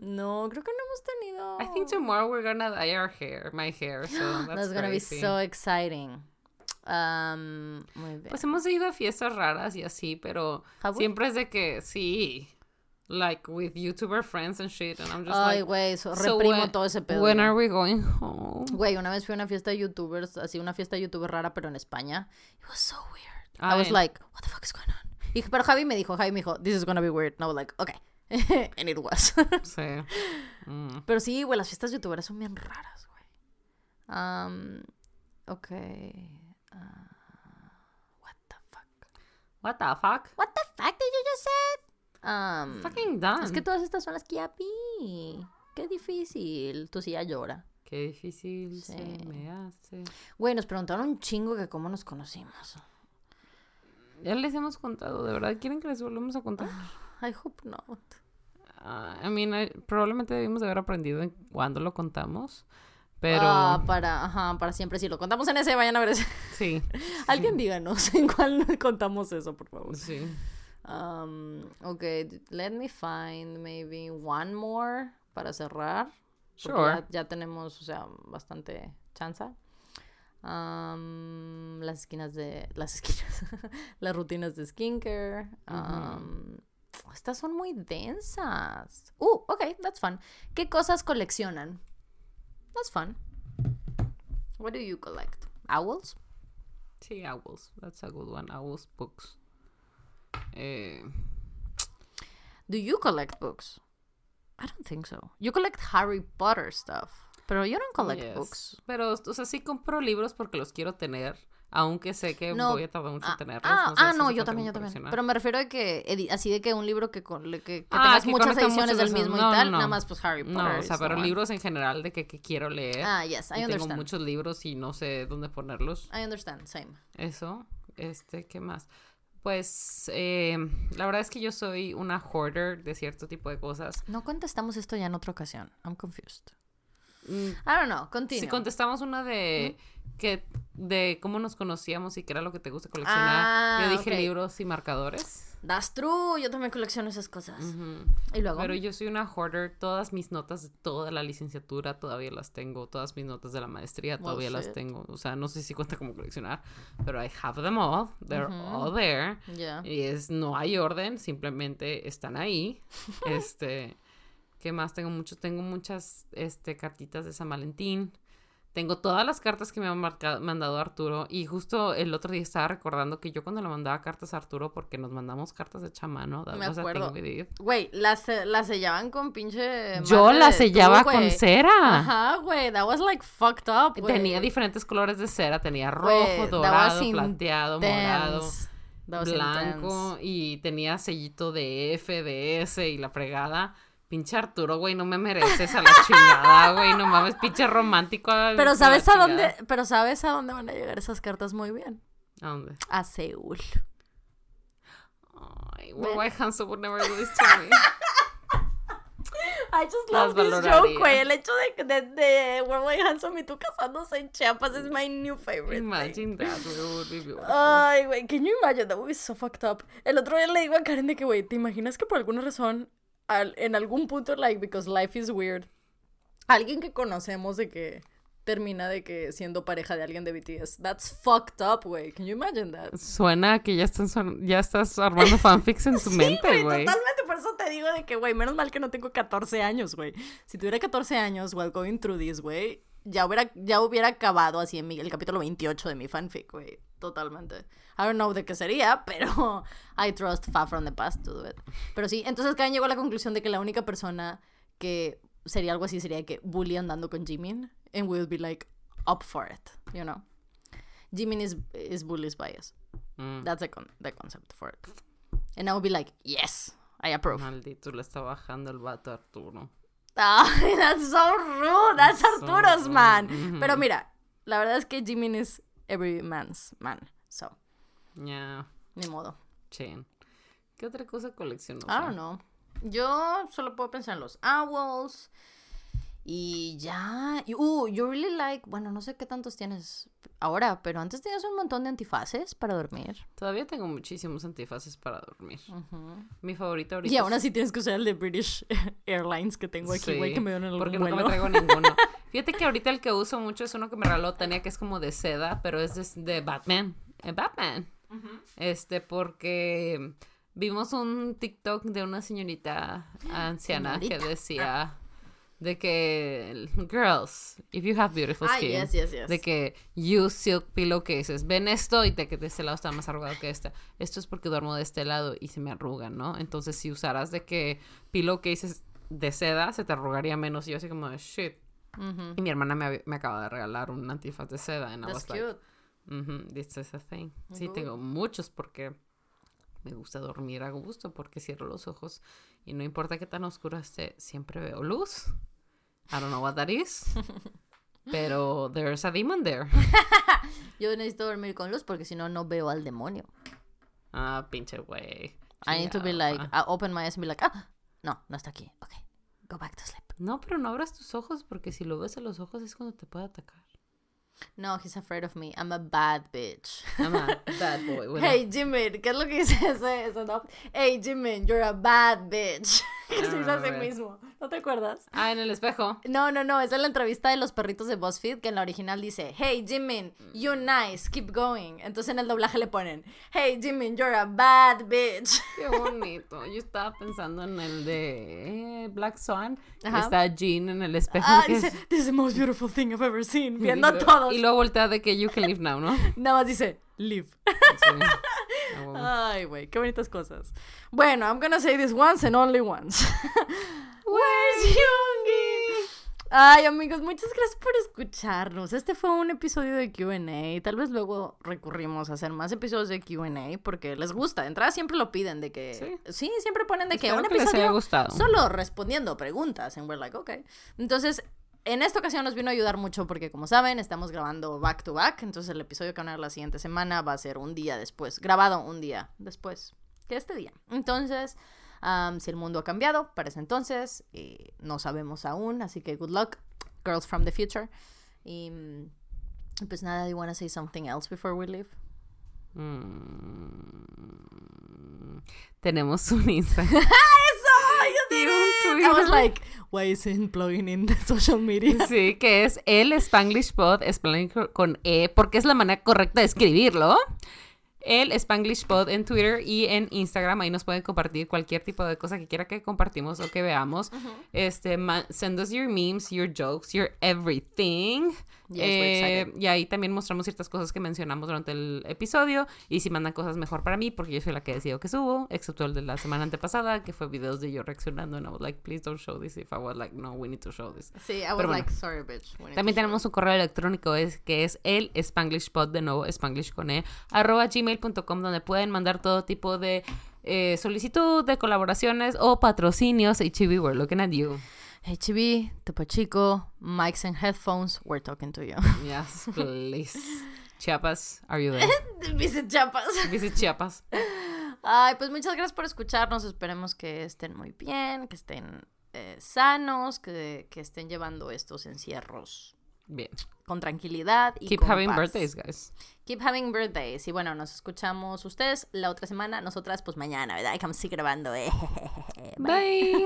No, creo que no hemos tenido. I think tomorrow we're gonna dye our hair, my hair, so that's, That's gonna crazy. be so exciting. Um, muy bien. Pues hemos ido a fiestas raras y así, pero siempre es de que sí, like with YouTuber friends and shit, and I'm just Ay, like, güey, so- so reprimo when- todo ese pedo. when are we going home? Güey, una vez fui a una fiesta de youtubers, así una fiesta de youtuber rara, pero en España. It was so weird. I was Ay. like, what the fuck is going on? Y, pero Javi me dijo, Javi me dijo, this is gonna be weird. And I was like, okay. And it was. Sí. Mm. pero sí, güey, las fiestas youtuberas son bien raras, güey. Um, ok. Ah, what the fuck? What the fuck? What the fuck did you just say? Um, Fucking done. es que todas estas son las que ya vi. Qué difícil. Tu silla llora. Qué difícil se Sí. me hace. Güey, nos preguntaron un chingo que cómo nos conocimos. Ya les hemos contado, ¿de verdad quieren que les volvamos a contar? I hope not. Ah, I mean, I- probablemente debimos de haber aprendido en cuándo lo contamos, pero Ah, para, ajá, para siempre. Si lo contamos en ese, vayan a ver ese. sí, Alguien díganos en cuál contamos eso, por favor. sí. Um, ok, let me find maybe one more para cerrar. Sure. Ya, ya tenemos, o sea, bastante chanza. Um, las esquinas de. Las esquinas. las rutinas de skincare. Um, Estas son muy densas. Uh, ok, that's fun. ¿Qué cosas coleccionan? That's fun. What do you collect? Owls? Sí, Owls. That's a good one. Owls books. Eh, Do you collect books? I don't think so. You collect Harry Potter stuff. Pero you don't collect yes. books. Pero, o sea, sí compro libros porque los quiero tener, aunque sé que No. voy a tardar mucho Ah, en tenerlos. ah, no sé ah, si no, yo también, yo también. Pero me refiero a que así de que un libro que, que, que Ah, tengas que muchas ediciones del mismo No, y tal, no. nada más pues Harry Potter. No, o sea, pero libros en general de que, que quiero leer. Ah, yes, I y tengo understand. muchos libros y no sé dónde ponerlos. I understand, same. Eso, este, ¿qué más? Pues eh, la verdad es que yo soy una hoarder de cierto tipo de cosas. No contestamos esto ya en otra ocasión. I'm confused. Mm, I don't know, continue. Si contestamos una de que de cómo nos conocíamos y qué era lo que te gusta coleccionar, Ah, yo dije libros y marcadores. That's true, yo también colecciono esas cosas. Ujú. Y luego, Pero yo soy una hoarder, todas mis notas de toda la licenciatura todavía las tengo, todas mis notas de la maestría todavía las tengo. O sea, no sé si cuenta como coleccionar, pero I have them all, they're all there. yeah. Y es, no hay orden, simplemente están ahí. este, ¿qué más? Tengo mucho, tengo muchas, este, cartitas de San Valentín. Tengo todas las cartas que me ha marcado- mandado Arturo. Y justo el otro día estaba recordando que yo cuando le mandaba cartas a Arturo, porque nos mandamos cartas de chamano, Me acuerdo. Güey, las, las sellaban con pinche. Yo madre la de sellaba tú, con cera. Ajá, güey, that was like fucked up, güey. Tenía diferentes colores de cera. Tenía rojo, dorado, plateado, morado. intense. Blanco intense. y tenía sellito de F, de S y la fregada. Pinche Arturo, güey, no me mereces a la chingada, güey, no mames, pinche romántico. a Pero sabes a dónde, pero sabes a dónde van a llegar esas cartas muy bien. ¿A dónde? A Seúl. Ay, Ven. White Hanson would never do this to me. I just Las love this valoraría. joke, güey. El hecho de, de, de Worldwide Handsome y tú casándose en Chiapas es my new favorite. thing. Imagine that, güey. Ay, güey, can you imagine? That would be so fucked up. El otro día le digo a Karen de que, güey, ¿te imaginas que por alguna razón, al- en algún punto, like, because life is weird, alguien que conocemos de que termina de que siendo pareja de alguien de BTS? That's fucked up, güey. Can you imagine that? Suena que ya, están ya estás armando fanfics en tu Sí, mente, güey. totalmente. Por eso te digo de que, güey, menos mal que no tengo 14 años, güey. Si tuviera 14 años while going through this, güey, ya hubiera, ya hubiera acabado así en mi, el capítulo 28 de mi fanfic, güey. Totalmente. I don't know de qué sería, pero I trust Far from the Past to do it. Pero sí, entonces Karen llegó a la conclusión de que la única persona que sería algo así sería que Bully andando con Jimin and we'll be like up for it, you know. Jimin is, is Bully's bias. Mm, That's the, con- the concept for it. And I would be like, yes, I approve. Maldito, le está bajando el vato a Arturo. Ay, that's so rude. That's So Arturo's man. Pero mira, la verdad es que Jimin is every man's man. So, Ya. Ni modo. Chin. ¿Qué otra cosa coleccionó? I don't know. Yo solo puedo pensar en los owls. Y ya. Uh, you really like. Bueno, no sé qué tantos tienes ahora, pero antes tenías un montón de antifaces para dormir. Todavía tengo muchísimos antifaces para dormir. Mi favorito ahorita. Y aún así tienes que usar el de British Airlines que tengo aquí, güey, Sí, que me dieron el Porque nunca me vuelo. traigo ninguno. Fíjate que ahorita el que uso mucho es uno que me regaló Tania, que es como de seda, pero es de, de Batman. Eh, Batman. Este, porque vimos un TikTok de una señorita anciana que decía de que girls, if you have beautiful Ah, skin, yes, yes, yes. de que use silk pillowcases. Ven esto y de que de este lado está más arrugado que este. Esto es porque duermo de este lado y se me arrugan, ¿no? Entonces, si usaras de que pillowcases de seda, se te arrugaría menos. Y yo así como de shit. Y mi hermana me, me acaba de regalar un antifaz de seda. I That's like, cute. "Mhm, this is a thing. Sí, tengo muchos porque me gusta dormir a gusto porque cierro los ojos y no importa qué tan oscuro esté, siempre veo luz. I don't know what that is. Pero there's a demon there. Yo necesito dormir con luz porque si no, no veo al demonio. Ah, pinche güey. I need to be like. I open my eyes and be like, ah, no, no está aquí. Ok, go back to sleep. No, pero no abras tus ojos porque si lo ves a los ojos es cuando te puede atacar. No, he's afraid of me. I'm a bad bitch. I'm a bad boy. Bueno, Hey, Jimin, ¿qué es lo que dice ese, ese no? Hey, Jimin, you're a bad bitch. que se dice a sí mismo. ¿No te acuerdas? Ah, en el espejo. No, no, no, es en la entrevista de los perritos de BuzzFeed que en la original dice, Hey Jimin, you nice, keep going. Entonces en el doblaje le ponen, Hey Jimin, you're a bad bitch. Qué bonito. Yo estaba pensando en el de eh, Black Swan. Ajá. Está Jean en el espejo. Ah, dice, This is the most beautiful thing I've ever seen. Viendo luego- todos. Y luego voltea de que you can live now, ¿no? Nada más dice, live. Sí. Ah. Ay, güey, qué bonitas cosas. Bueno, I'm gonna say this once and only once. Where's Yoongi? Ay, amigos, muchas gracias por escucharnos. Este fue un episodio de QA. Tal vez luego recurrimos a hacer más episodios de QA porque les gusta. De entrada siempre lo piden de que. Sí, Sí. siempre ponen de que un que les haya episodio gustado. solo respondiendo preguntas. And we're like, ok. Entonces, en esta ocasión nos vino a ayudar mucho porque, como saben, estamos grabando back to back. Entonces, el episodio que van a ver la siguiente semana va a ser un día después, grabado un día después que este día. Entonces, am, si el mundo ha cambiado para ese entonces, eh, no sabemos aún. Así que, good luck, girls from the future. Y mm, pues nada, do you want to say something else before we leave? Mm. Tenemos un Instagram. ¡Eso! ¡You Y did un it! I was like, why isn't plugging in the social media? Sí, que es el Spanglish Pod, Spanglish con E, porque es la manera correcta de escribirlo. El Spanglish Pod en Twitter y en Instagram. Ahí nos pueden compartir cualquier tipo de cosa que quiera que compartimos o que veamos. Este, send us your memes, your jokes, your everything. Yes, Eh, y ahí también mostramos ciertas cosas que mencionamos durante el episodio. Y si mandan cosas mejor para mí, porque yo soy la que decido que subo, excepto el de la semana antepasada, que fue videos de yo reaccionando. And I was like, please don't show this. If I was like, no, we need to show this. Sí, I was Pero bueno. like, sorry, bitch. También tenemos un correo electrónico es, que es el Spanglishpod, de nuevo, Spanglish con E, arroba gmail.com, donde pueden mandar todo tipo de eh, solicitud de colaboraciones o patrocinios. HB, we're looking at you. HB, Topo Chico, mics and headphones, we're talking to you. Yes, please. Chiapas, are you there? Visit Chiapas. Visit Chiapas. Ay, pues muchas gracias por escucharnos. Esperemos que estén muy bien, que estén eh, sanos, que, que estén llevando estos encierros Bien. con tranquilidad y Keep con having paz. birthdays, guys. Keep having birthdays. Y bueno, nos escuchamos ustedes la otra semana, nosotras pues mañana, ¿verdad? Que vamos a seguir grabando. eh. Bye.